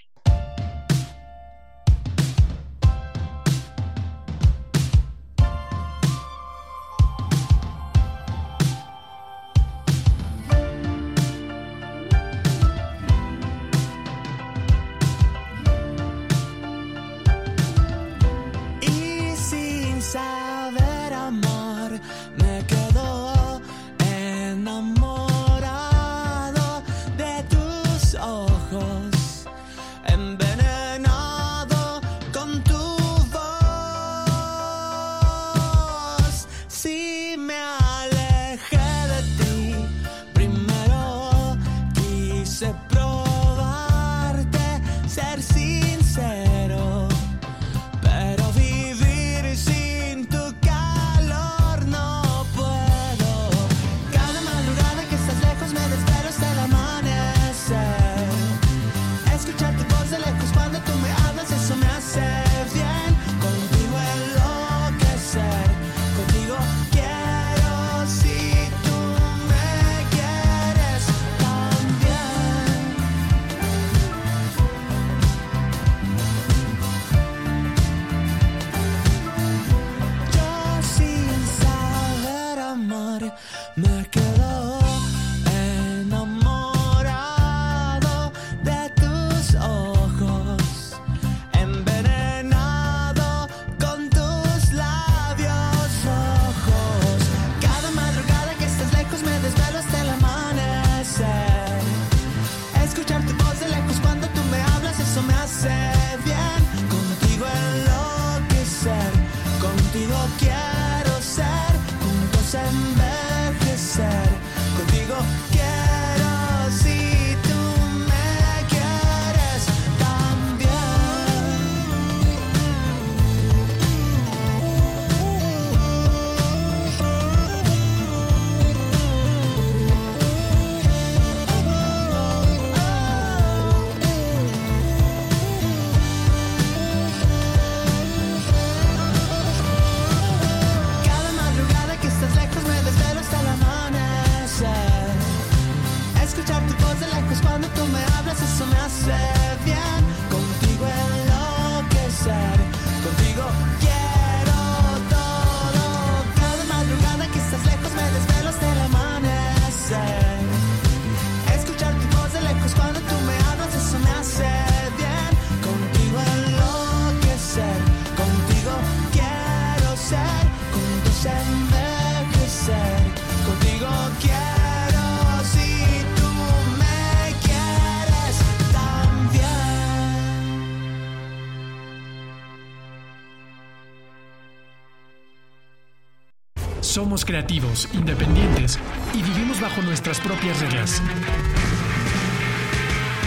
Creativos, independientes y vivimos bajo nuestras propias reglas.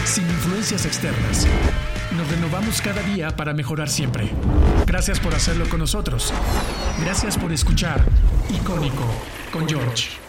Sin influencias externas. Nos renovamos cada día para mejorar siempre. Gracias por hacerlo con nosotros. Gracias por escuchar Icónico con George.